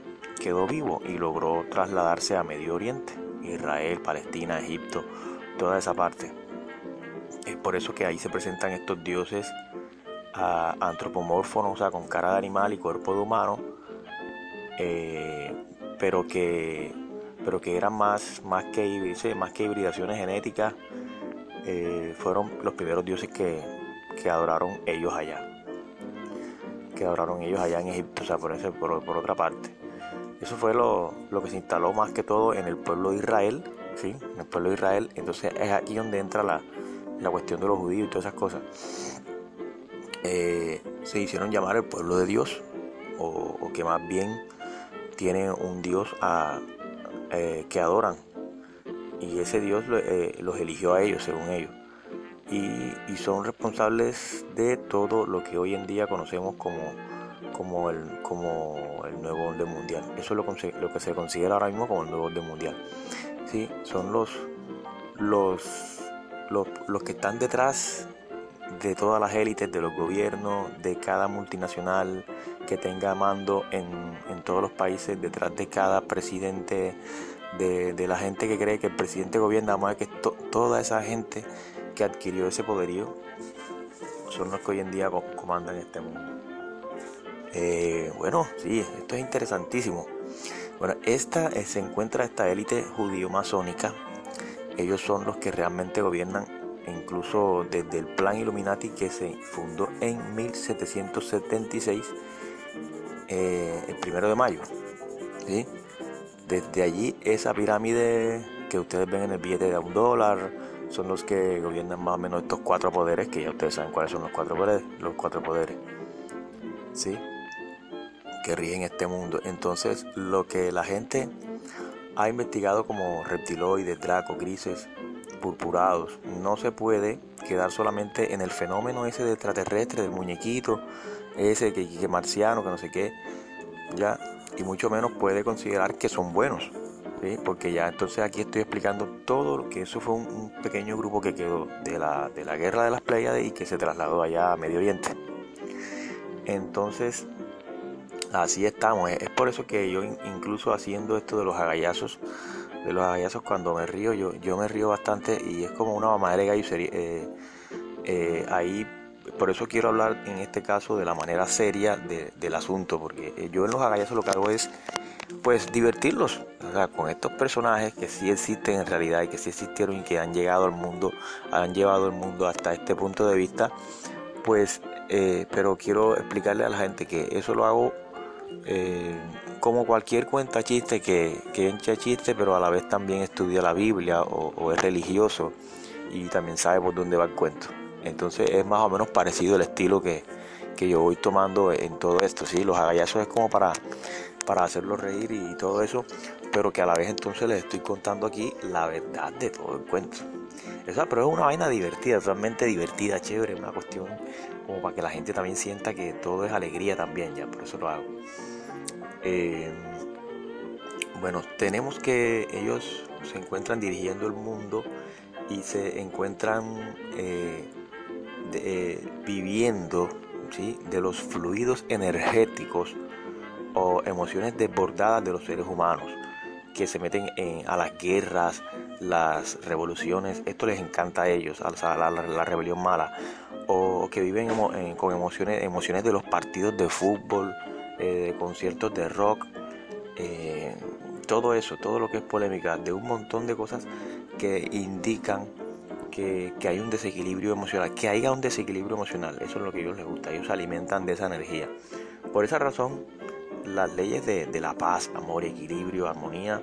quedó vivo y logró trasladarse a Medio Oriente, Israel, Palestina, Egipto, toda esa parte. Es por eso que ahí se presentan estos dioses antropomórfonos, o sea, con cara de animal y cuerpo de humano, eh, pero que pero que eran más, más, que, más que hibridaciones genéticas, eh, fueron los primeros dioses que, que, adoraron ellos allá, que adoraron ellos allá en Egipto, o sea, por, ese, por, por otra parte. Eso fue lo, lo, que se instaló más que todo en el pueblo de Israel, ¿sí? En el pueblo de Israel, entonces es aquí donde entra la, la cuestión de los judíos y todas esas cosas. Eh, se hicieron llamar el pueblo de Dios, o, que más bien tiene un Dios a, eh, que adoran, y ese Dios eh, los eligió a ellos, según ellos, y, son responsables de todo lo que hoy en día conocemos como, como, el, como el nuevo orden mundial. Eso es lo, lo que se considera ahora mismo como el nuevo orden mundial. Sí, son los, los, los, los que están detrás de todas las élites, de los gobiernos, de cada multinacional que tenga mando en, todos los países, detrás de cada presidente, de, la gente que cree que el presidente gobierna más que toda esa gente que adquirió ese poderío, son los que hoy en día comandan este mundo. Eh, bueno, sí, esto es interesantísimo. Bueno, esta eh, se encuentra esta élite judío-masónica. Ellos son los que realmente gobiernan incluso desde el Plan Illuminati que se fundó en 1776, eh, el primero de mayo. Desde allí, esa pirámide que ustedes ven en el billete de un dólar son los que gobiernan más o menos estos cuatro poderes, que ya ustedes saben cuáles son los cuatro poderes, los cuatro poderes. ¿Sí? que rigen este mundo. Entonces, lo que la gente ha investigado como reptiloides, dracos, grises, purpurados. No se puede quedar solamente en el fenómeno ese de extraterrestre, del muñequito, ese que, que marciano, que no sé qué, ya, y mucho menos puede considerar que son buenos, porque ya entonces aquí estoy explicando todo lo que eso fue un, pequeño grupo que quedó de la, de la guerra de las playas y que se trasladó allá a Medio Oriente. Entonces, así estamos, es por eso que yo incluso haciendo esto de los agallazos, de los agallazos cuando me río, yo, yo me río bastante y es como una mamadera de gallo. Eh, eh, ahí, por eso quiero hablar en este caso de la manera seria del asunto, porque eh, yo en los agallazos lo que hago es pues divertirlos o sea, con estos personajes que sí existen en realidad y que sí existieron y que han llegado al mundo, han llevado el mundo hasta este punto de vista, pues, pero quiero explicarle a la gente que eso lo hago como cualquier cuenta chiste que, que encha chiste, pero a la vez también estudia la Biblia o, es religioso y también sabe por dónde va el cuento. Entonces es más o menos parecido el estilo que, yo voy tomando en todo esto. ¿sí? Los agallazos es como para, para hacerlos reír y todo eso, pero que a la vez entonces les estoy contando aquí la verdad de todo el cuento. Esa, pero es una vaina divertida, totalmente divertida, chévere, una cuestión como para que la gente también sienta que todo es alegría también, ya, por eso lo hago. Eh, bueno, tenemos que ellos se encuentran dirigiendo el mundo y se encuentran eh, eh, viviendo de los fluidos energéticos o emociones desbordadas de los seres humanos que se meten a las guerras, las revoluciones, esto les encanta a ellos, a la, rebelión mala, o que viven con emociones, emociones de los partidos de fútbol, eh, conciertos de rock, eh, todo eso, todo lo que es polémica, de un montón de cosas que indican que, hay un desequilibrio emocional, que haya un desequilibrio emocional, eso es lo que a ellos les gusta, ellos se alimentan de esa energía. Por esa razón, las leyes de, la paz, amor, equilibrio, armonía,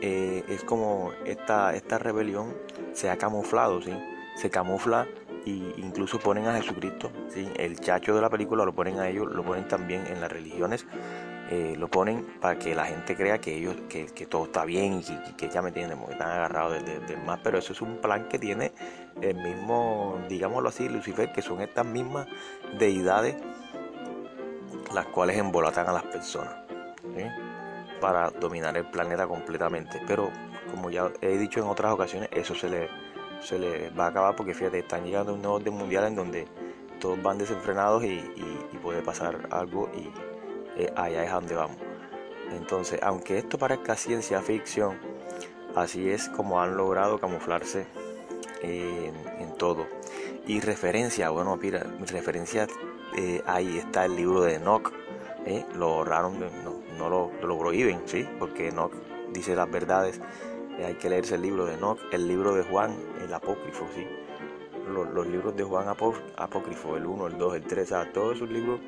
eh, es como esta, esta rebelión se ha camuflado, ¿sí? se camufla y incluso ponen a Jesucristo, ¿sí? el chacho de la película lo ponen a ellos, lo ponen también en las religiones, eh, lo ponen para que la gente crea que ellos que, todo está bien y que, ya me entienden porque están agarrados del, mar pero eso es un plan que tiene el mismo digámoslo así Lucifer que son estas mismas deidades las cuales embolatan a las personas para dominar el planeta completamente pero como ya he dicho en otras ocasiones eso se le se le va a acabar porque fíjate están llegando a un orden mundial en donde todos van desenfrenados y, puede pasar algo y eh, allá es a donde vamos. Entonces, aunque esto parezca ciencia ficción, así es como han logrado camuflarse en, todo. Y referencia, bueno, mira, referencia, eh, ahí está el libro de Enoch. Eh, lo ahorraron, no, lo, lo, prohíben, ¿sí? Porque Enoch dice las verdades. Hay que leerse el libro de Enoch, el libro de Juan, el apócrifo, ¿sí? Los, libros de Juan apócrifo, el 1, el 2, el 3, o todos esos libros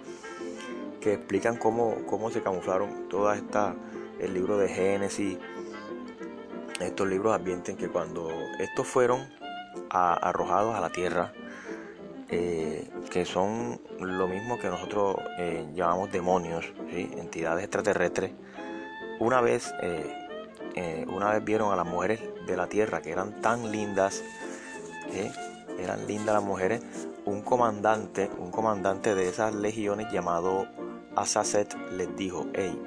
que explican cómo, cómo se camuflaron toda esta, el libro de Génesis, estos libros advierten que cuando estos fueron arrojados a la tierra, eh, que son lo mismo que nosotros eh, llamamos demonios, entidades extraterrestres, una vez, eh, una vez vieron a las mujeres de la tierra que eran tan lindas, eran lindas las mujeres, un comandante, un comandante de esas legiones llamado Asaset les dijo, hey,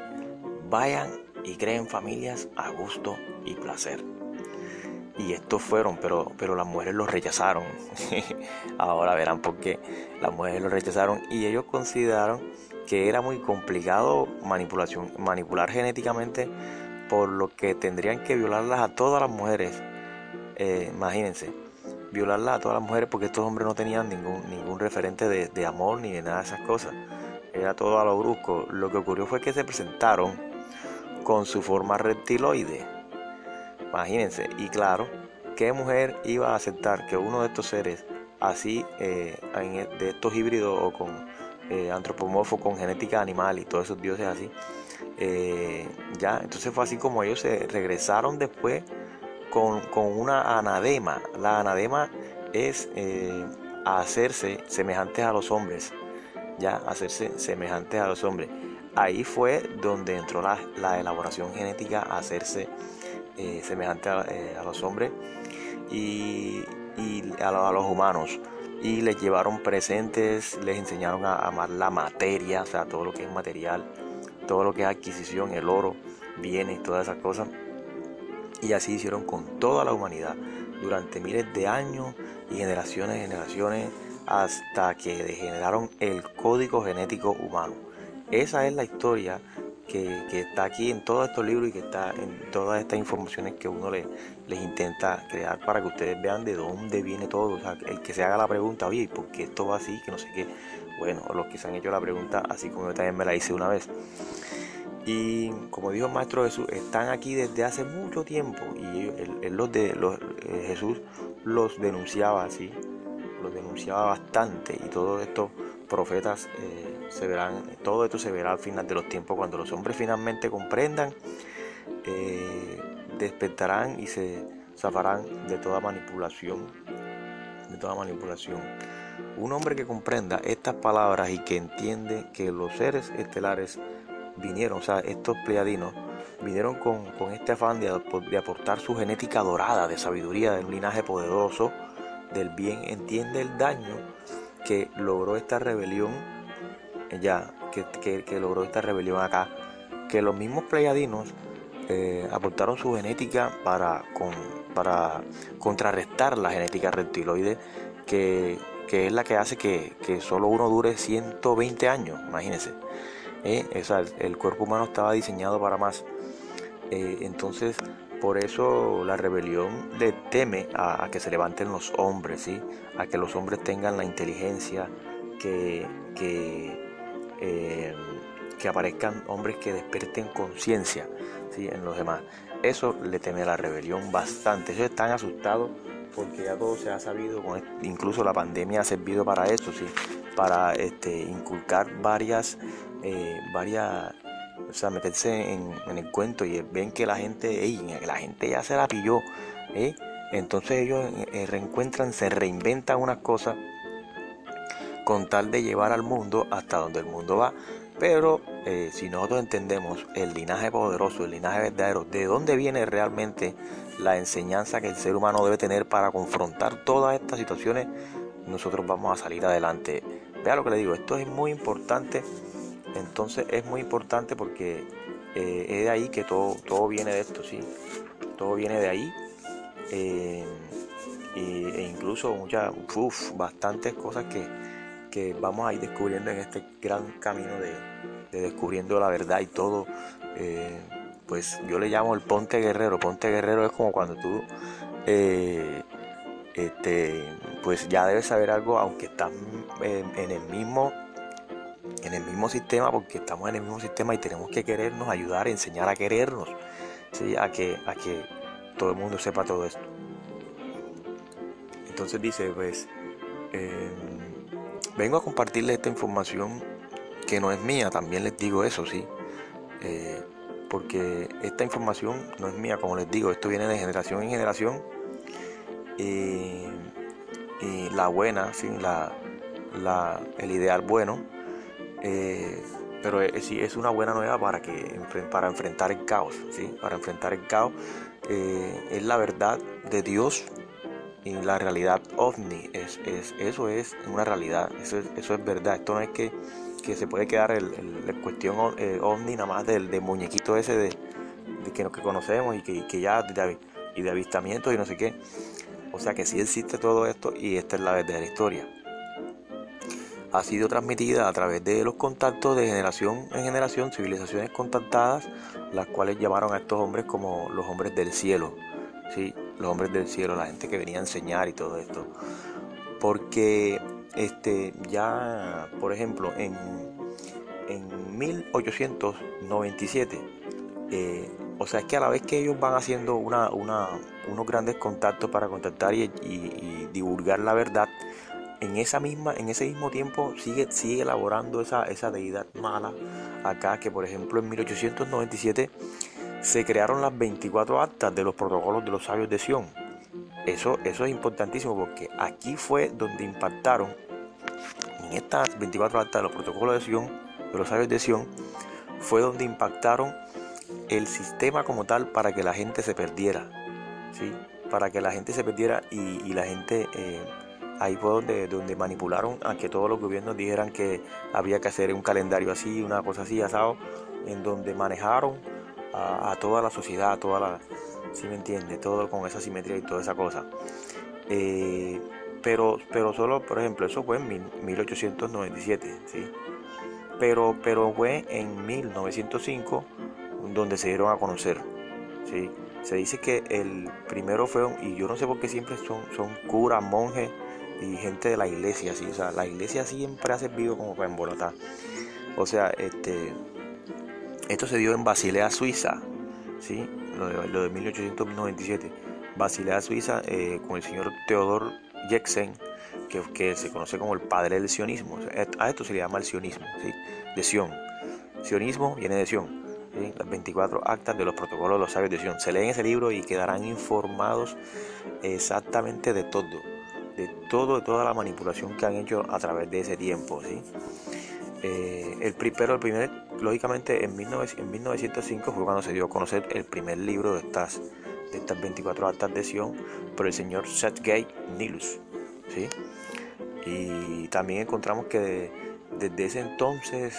vayan y creen familias a gusto y placer. Y estos fueron, pero, pero las mujeres los rechazaron. Ahora verán por qué las mujeres los rechazaron y ellos consideraron que era muy complicado manipulación, manipular genéticamente, por lo que tendrían que violarlas a todas las mujeres. Eh, imagínense, violarlas a todas las mujeres porque estos hombres no tenían ningún, ningún referente de, de amor ni de nada de esas cosas era todo a lo brusco. Lo que ocurrió fue que se presentaron con su forma reptiloide. Imagínense, y claro, ¿qué mujer iba a aceptar que uno de estos seres así, eh, e, de estos híbridos o con eh, antropomorfo, con genética animal y todos esos dioses así, eh, ya, entonces fue así como ellos se regresaron después con, con una anadema. La anadema es hacerse semejantes a los hombres ya hacerse semejantes a los hombres. Ahí fue donde entró la, elaboración genética a hacerse eh, semejante eh, a, los hombres y, a, los humanos. Y les llevaron presentes, les enseñaron a amar la materia, o sea, todo lo que es material, todo lo que es adquisición, el oro, bienes, todas esas cosas. Y así hicieron con toda la humanidad durante miles de años y generaciones y generaciones hasta que degeneraron el código genético humano. Esa es la historia que, está aquí en todos estos libros y que está en todas estas informaciones que uno les, intenta crear para que ustedes vean de dónde viene todo. O sea, el que se haga la pregunta, oye, ¿por qué esto va así? Que no sé qué. Bueno, los que se han hecho la pregunta, así como yo también me la hice una vez. Y como dijo el Maestro Jesús, están aquí desde hace mucho tiempo. Y los de, los, eh, Jesús los denunciaba así lo denunciaba bastante y todos estos profetas eh, se verán, todo esto se verá al final de los tiempos cuando los hombres finalmente comprendan, eh, despertarán y se zafarán de toda manipulación, de toda manipulación. Un hombre que comprenda estas palabras y que entiende que los seres estelares vinieron, o sea, estos pleiadinos, vinieron con, este afán de, de aportar su genética dorada de sabiduría, de un linaje poderoso, del bien entiende el daño que logró esta rebelión, ya, que, logró esta rebelión acá, que los mismos pleiadinos eh, aportaron su genética para, con, para contrarrestar la genética reptiloide, que, es la que hace que, que, solo uno dure 120 años, imagínense. Eh, el cuerpo humano estaba diseñado para más. Eh, entonces, por eso la rebelión le teme a, que se levanten los hombres, ¿sí? a que los hombres tengan la inteligencia, que, eh, que, aparezcan hombres que desperten conciencia ¿sí? en los demás. Eso le teme a la rebelión bastante. Ellos están asustados porque ya todo se ha sabido, incluso la pandemia ha servido para eso, ¿sí? para este, inculcar varias, eh, varias o sea, meterse en, el cuento y ven que la gente, la gente ya se la pilló, ¿eh? entonces ellos eh, reencuentran, se reinventan unas cosas con tal de llevar al mundo hasta donde el mundo va. Pero eh, si nosotros entendemos el linaje poderoso, el linaje verdadero, de dónde viene realmente la enseñanza que el ser humano debe tener para confrontar todas estas situaciones, nosotros vamos a salir adelante. Vea lo que le digo, esto es muy importante. Entonces es muy importante porque eh, es de ahí que todo, todo viene de esto, ¿sí? Todo viene de ahí. Eh, e incluso muchas, bastantes cosas que, que vamos a ir descubriendo en este gran camino de, descubriendo la verdad y todo. Eh, pues yo le llamo el ponte guerrero. Ponte guerrero es como cuando tú eh, este, pues ya debes saber algo, aunque estás en, el mismo en el mismo sistema, porque estamos en el mismo sistema y tenemos que querernos, ayudar, enseñar a querernos, ¿sí? a, que, a que todo el mundo sepa todo esto. Entonces dice, pues, em, vengo a compartirles esta información que no es mía, también les digo eso, sí. Eh, porque esta información no es mía, como les digo, esto viene de generación en generación. Y, la buena, ¿sí? la, el ideal bueno, eh, pero sí, es una buena nueva para, que, para enfrentar el caos, ¿sí? para enfrentar el caos. Eh, es la verdad de Dios y la realidad ovni. Es, es, eso es una realidad, eso es, eso es verdad. Esto no es que, se puede quedar el, cuestión eh, ovni nada más del, muñequito ese de, que, que conocemos y que, que ya de, y de avistamientos y no sé qué. O sea que sí existe todo esto y esta es la verdadera historia. Ha sido transmitida a través de los contactos de generación en generación, civilizaciones contactadas, las cuales llamaron a estos hombres como los hombres del cielo. ¿sí? los hombres del cielo, la gente que venía a enseñar y todo esto. Porque este, ya, por ejemplo, en, en 1897, eh, o sea, es que a la vez que ellos van haciendo una, una, unos grandes contactos para contactar y, divulgar la verdad, en, esa misma, en ese mismo tiempo sigue, sigue elaborando esa, esa deidad mala acá, que por ejemplo en 1897 se crearon las 24 actas de los protocolos de los sabios de Sion. Eso, eso es importantísimo porque aquí fue donde impactaron, en estas 24 actas de los protocolos de Sion, de los sabios de Sion, fue donde impactaron el sistema como tal para que la gente se perdiera. ¿sí? Para que la gente se perdiera y, la gente... Eh, ahí fue donde, manipularon a que todos los gobiernos dijeran que había que hacer un calendario así, una cosa así, asado, en donde manejaron a, toda la sociedad, toda la... ¿Sí me entiende? Todo con esa simetría y toda esa cosa. Eh, pero, pero solo, por ejemplo, eso fue en 1897, ¿sí? Pero, pero fue en 1905 donde se dieron a conocer, ¿sí? Se dice que el primero fue, y yo no sé por qué siempre son, son curas, monjes y gente de la iglesia, ¿sí? O sea, la iglesia siempre ha servido como para embolotar. O sea, este, esto se dio en Basilea, Suiza, ¿sí? lo, de, 1897. Basilea, Suiza, eh, con el señor Theodor Jeksen, que, se conoce como el padre del sionismo. A esto se le llama el sionismo, ¿sí? de Sion. Sionismo viene de Sion. Las 24 actas de los protocolos de los sabios de Sion. Se leen ese libro y quedarán informados exactamente de todo, de todo, de toda la manipulación que han hecho a través de ese tiempo. ¿sí? Eh, el, pero el primer, lógicamente, en, 1905 fue cuando se dio a conocer el primer libro de estas, de estas 24 actas de Sion por el señor Sergei Nilus. ¿sí? Y también encontramos que desde ese entonces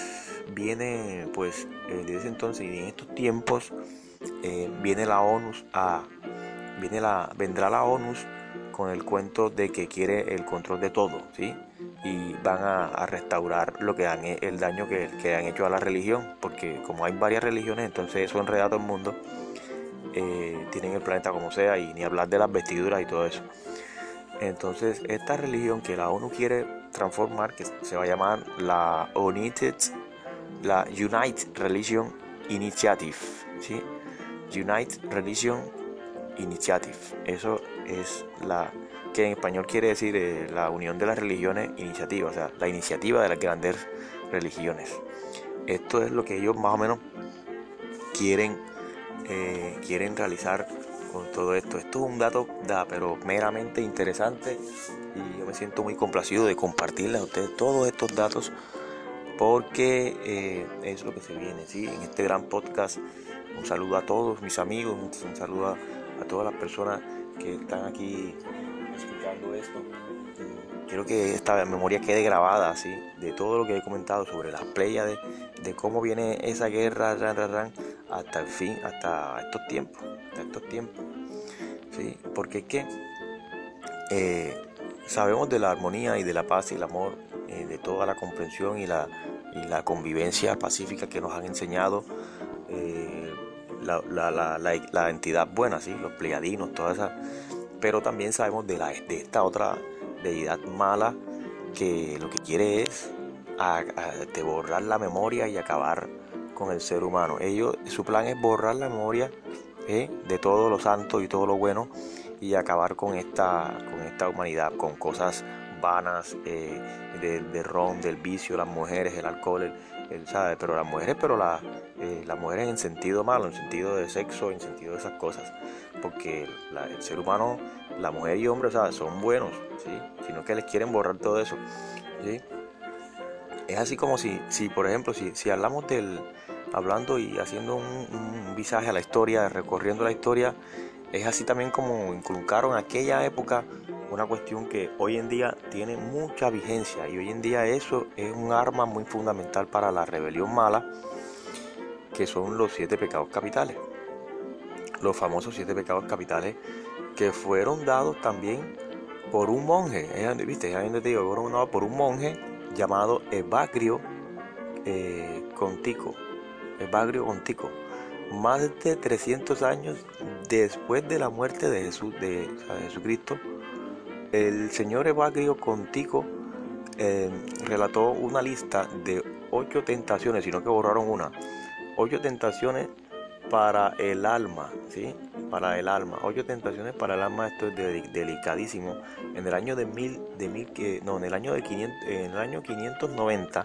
viene, pues, eh, desde ese entonces y en estos tiempos, eh, viene la ONU a, viene la, vendrá la ONU con el cuento de que quiere el control de todo, ¿sí? y van a, restaurar lo que han, el daño que, han hecho a la religión, porque como hay varias religiones, entonces eso enreda todo el mundo, eh, tienen el planeta como sea y ni hablar de las vestiduras y todo eso. Entonces esta religión que la ONU quiere transformar, que se va a llamar la United, la United Religion Initiative, ¿sí? United Religion Initiative, eso es la que en español quiere decir eh, la unión de las religiones iniciativa, o sea, la iniciativa de las grandes religiones. Esto es lo que ellos más o menos quieren, eh, quieren realizar con todo esto. Esto es un dato, da, pero meramente interesante y yo me siento muy complacido de compartirles a ustedes todos estos datos porque eh, es lo que se viene, ¿sí? En este gran podcast, un saludo a todos mis amigos, un saludo a, todas las personas que están aquí escuchando esto. Quiero que esta memoria quede grabada, ¿sí? De todo lo que he comentado sobre las playas, de, cómo viene esa guerra, hasta el fin, hasta estos tiempos, hasta estos tiempos, ¿sí? Porque es que eh, sabemos de la armonía y de la paz y el amor, eh, de toda la comprensión y la, la, convivencia pacífica que nos han enseñado eh, la, la, entidad buena, ¿sí? los pleiadinos, toda esa. Pero también sabemos de, la, de esta otra deidad mala que lo que quiere es borrar la memoria y acabar con el ser humano. Ellos, su plan es borrar la memoria de todo lo santo y todo lo bueno y acabar con esta, con esta humanidad, con cosas vanas eh, del, ron, del vicio, las mujeres, el alcohol, el, ¿sabe? pero las mujeres, pero la, eh, las mujeres en sentido malo, en sentido de sexo, en sentido de esas cosas, porque el ser humano, la mujer y hombre, ¿sabe? son buenos, ¿sí? sino que les quieren borrar todo eso. ¿sí? Es así como si, si por ejemplo, si, si hablamos del, hablando y haciendo un, un visaje a la historia, recorriendo la historia, es así también como inculcaron aquella época una cuestión que hoy en día tiene mucha vigencia y hoy en día eso es un arma muy fundamental para la rebelión mala, que son los siete pecados capitales. Los famosos siete pecados capitales que fueron dados también por un monje, ¿viste? te digo, fueron dados por un monje llamado Evagrio eh, Contico. Evagrio Contico más de 300 años después de la muerte de, Jesús, de, Jesucristo, el señor Evagrio Contico eh, relató una lista de ocho tentaciones, sino que borraron una, ocho tentaciones para el alma, ¿sí? Para el alma, ocho tentaciones para el alma, esto es delicadísimo. En el año de mil, de mil que, no, en el año de 500, en el año 590,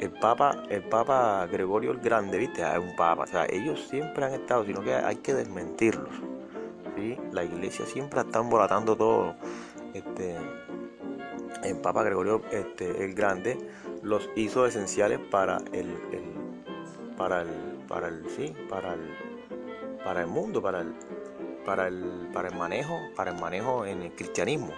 el Papa, el Papa Gregorio el Grande, viste, es un Papa, o sea, ellos siempre han estado, sino que hay que desmentirlos, ¿sí? La Iglesia siempre está embolatando todo, este, el Papa Gregorio este, el Grande los hizo esenciales para el, para el para el sí, para el para el mundo, para el para el para el manejo, para el manejo en el cristianismo,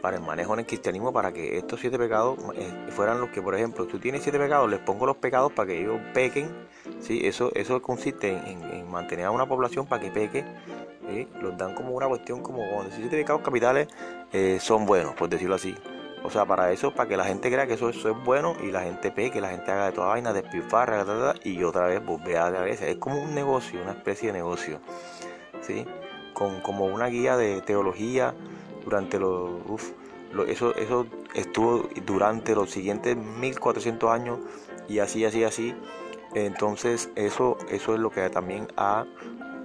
para el manejo en el cristianismo para que estos siete pecados eh, fueran los que, por ejemplo, tú tienes siete pecados, les pongo los pecados para que ellos pequen, ¿sí? Eso eso consiste en, mantener a una población para que peque, los dan como una cuestión como cuando siete pecados capitales eh, son buenos, por decirlo así. O sea, para eso, para que la gente crea que eso, eso es bueno y la gente peque, que la gente haga de toda vaina, despilfarra, y otra vez volver a la vez. Es como un negocio, una especie de negocio, ¿sí? Con, como una guía de teología durante los... eso, eso estuvo durante los siguientes 1400 años y así, así, así. Entonces, eso, eso es lo que también ha,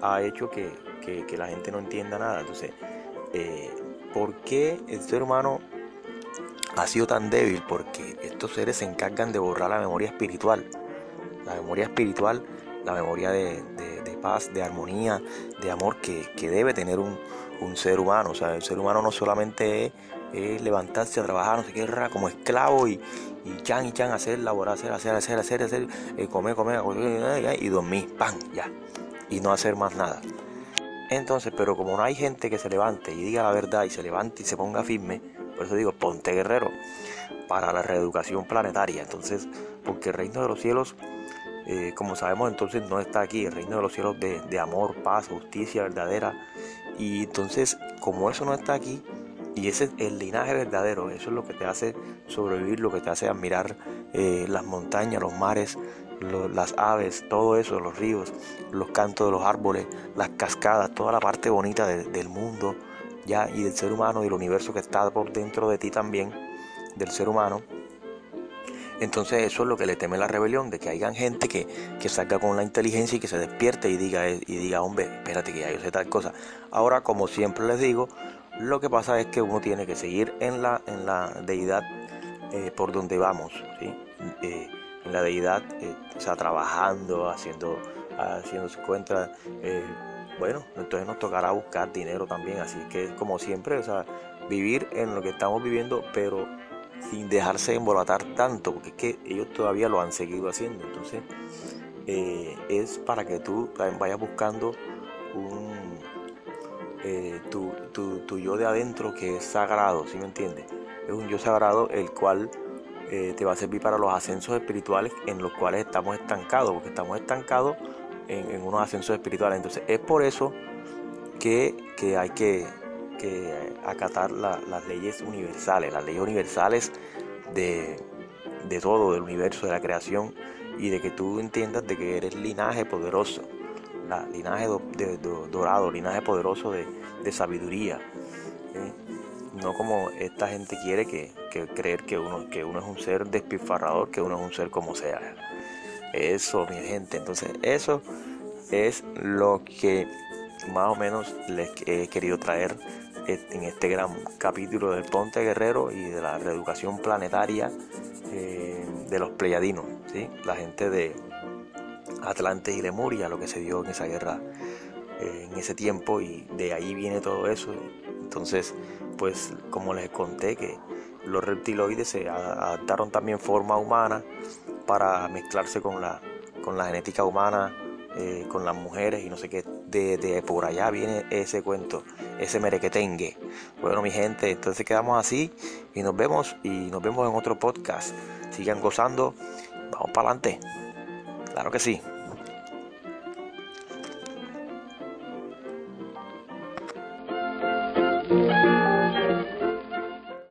ha hecho que, que, la gente no entienda nada. Entonces, eh, ¿por qué el ser humano ha sido tan débil porque estos seres se encargan de borrar la memoria espiritual. La memoria espiritual, la memoria de, paz, de armonía, de amor que, debe tener un, ser humano. O sea, el ser humano no solamente es, levantarse a trabajar, no sé qué, como esclavo y, y chan y chan, hacer, laborar, hacer, hacer, hacer, hacer, hacer, eh, comer, comer, y dormir, pan, ya. Y no hacer más nada. Entonces, pero como no hay gente que se levante y diga la verdad y se levante y se ponga firme, por eso digo, ponte guerrero para la reeducación planetaria. Entonces, porque el reino de los cielos, eh, como sabemos, entonces no está aquí. El reino de los cielos de, amor, paz, justicia verdadera. Y entonces, como eso no está aquí, y ese es el linaje verdadero, eso es lo que te hace sobrevivir, lo que te hace admirar eh, las montañas, los mares, las aves, todo eso, los ríos, los cantos de los árboles, las cascadas, toda la parte bonita del mundo ya y del ser humano y del universo que está por dentro de ti también, del ser humano. Entonces eso es lo que le teme la rebelión, de que hayan gente que, que salga con la inteligencia y que se despierte y diga, y diga, hombre, espérate que ya yo sé tal cosa. Ahora, como siempre les digo, lo que pasa es que uno tiene que seguir en la, en la deidad eh, por donde vamos, ¿sí? Eh, en la deidad, eh, o sea, trabajando, haciendo, haciendo su cuenta, bueno, entonces nos tocará buscar dinero también, así que como siempre, o sea, vivir en lo que estamos viviendo, pero sin dejarse embolatar tanto, porque es que ellos todavía lo han seguido haciendo. Entonces, eh, es para que tú también vayas buscando un, eh, tu, tu, yo de adentro que es sagrado, ¿sí me entiendes? Es un yo sagrado el cual eh, te va a servir para los ascensos espirituales en los cuales estamos estancados, porque estamos estancados en, unos ascensos espirituales. Entonces, es por eso que, hay que, acatar las leyes universales, las leyes universales de, de todo, del universo, de la creación y de que tú entiendas de que eres linaje poderoso, la, linaje de, dorado, linaje poderoso de, sabiduría. No como esta gente quiere que, creer que uno, que uno es un ser despilfarrador, que uno es un ser como sea. Eso, mi gente. Entonces, eso es lo que más o menos les he querido traer en este gran capítulo del Ponte Guerrero y de la reeducación planetaria eh, de los Pleiadinos, ¿sí? la gente de Atlantes y Lemuria, lo que se dio en esa guerra eh, en ese tiempo y de ahí viene todo eso. Entonces, pues como les conté que los reptiloides se adaptaron también forma humana para mezclarse con la, con la genética humana, eh, con las mujeres y no sé qué. De, por allá viene ese cuento, ese merequetengue. Bueno, mi gente, entonces quedamos así y nos vemos y nos vemos en otro podcast. Sigan gozando, vamos para adelante. Claro que sí.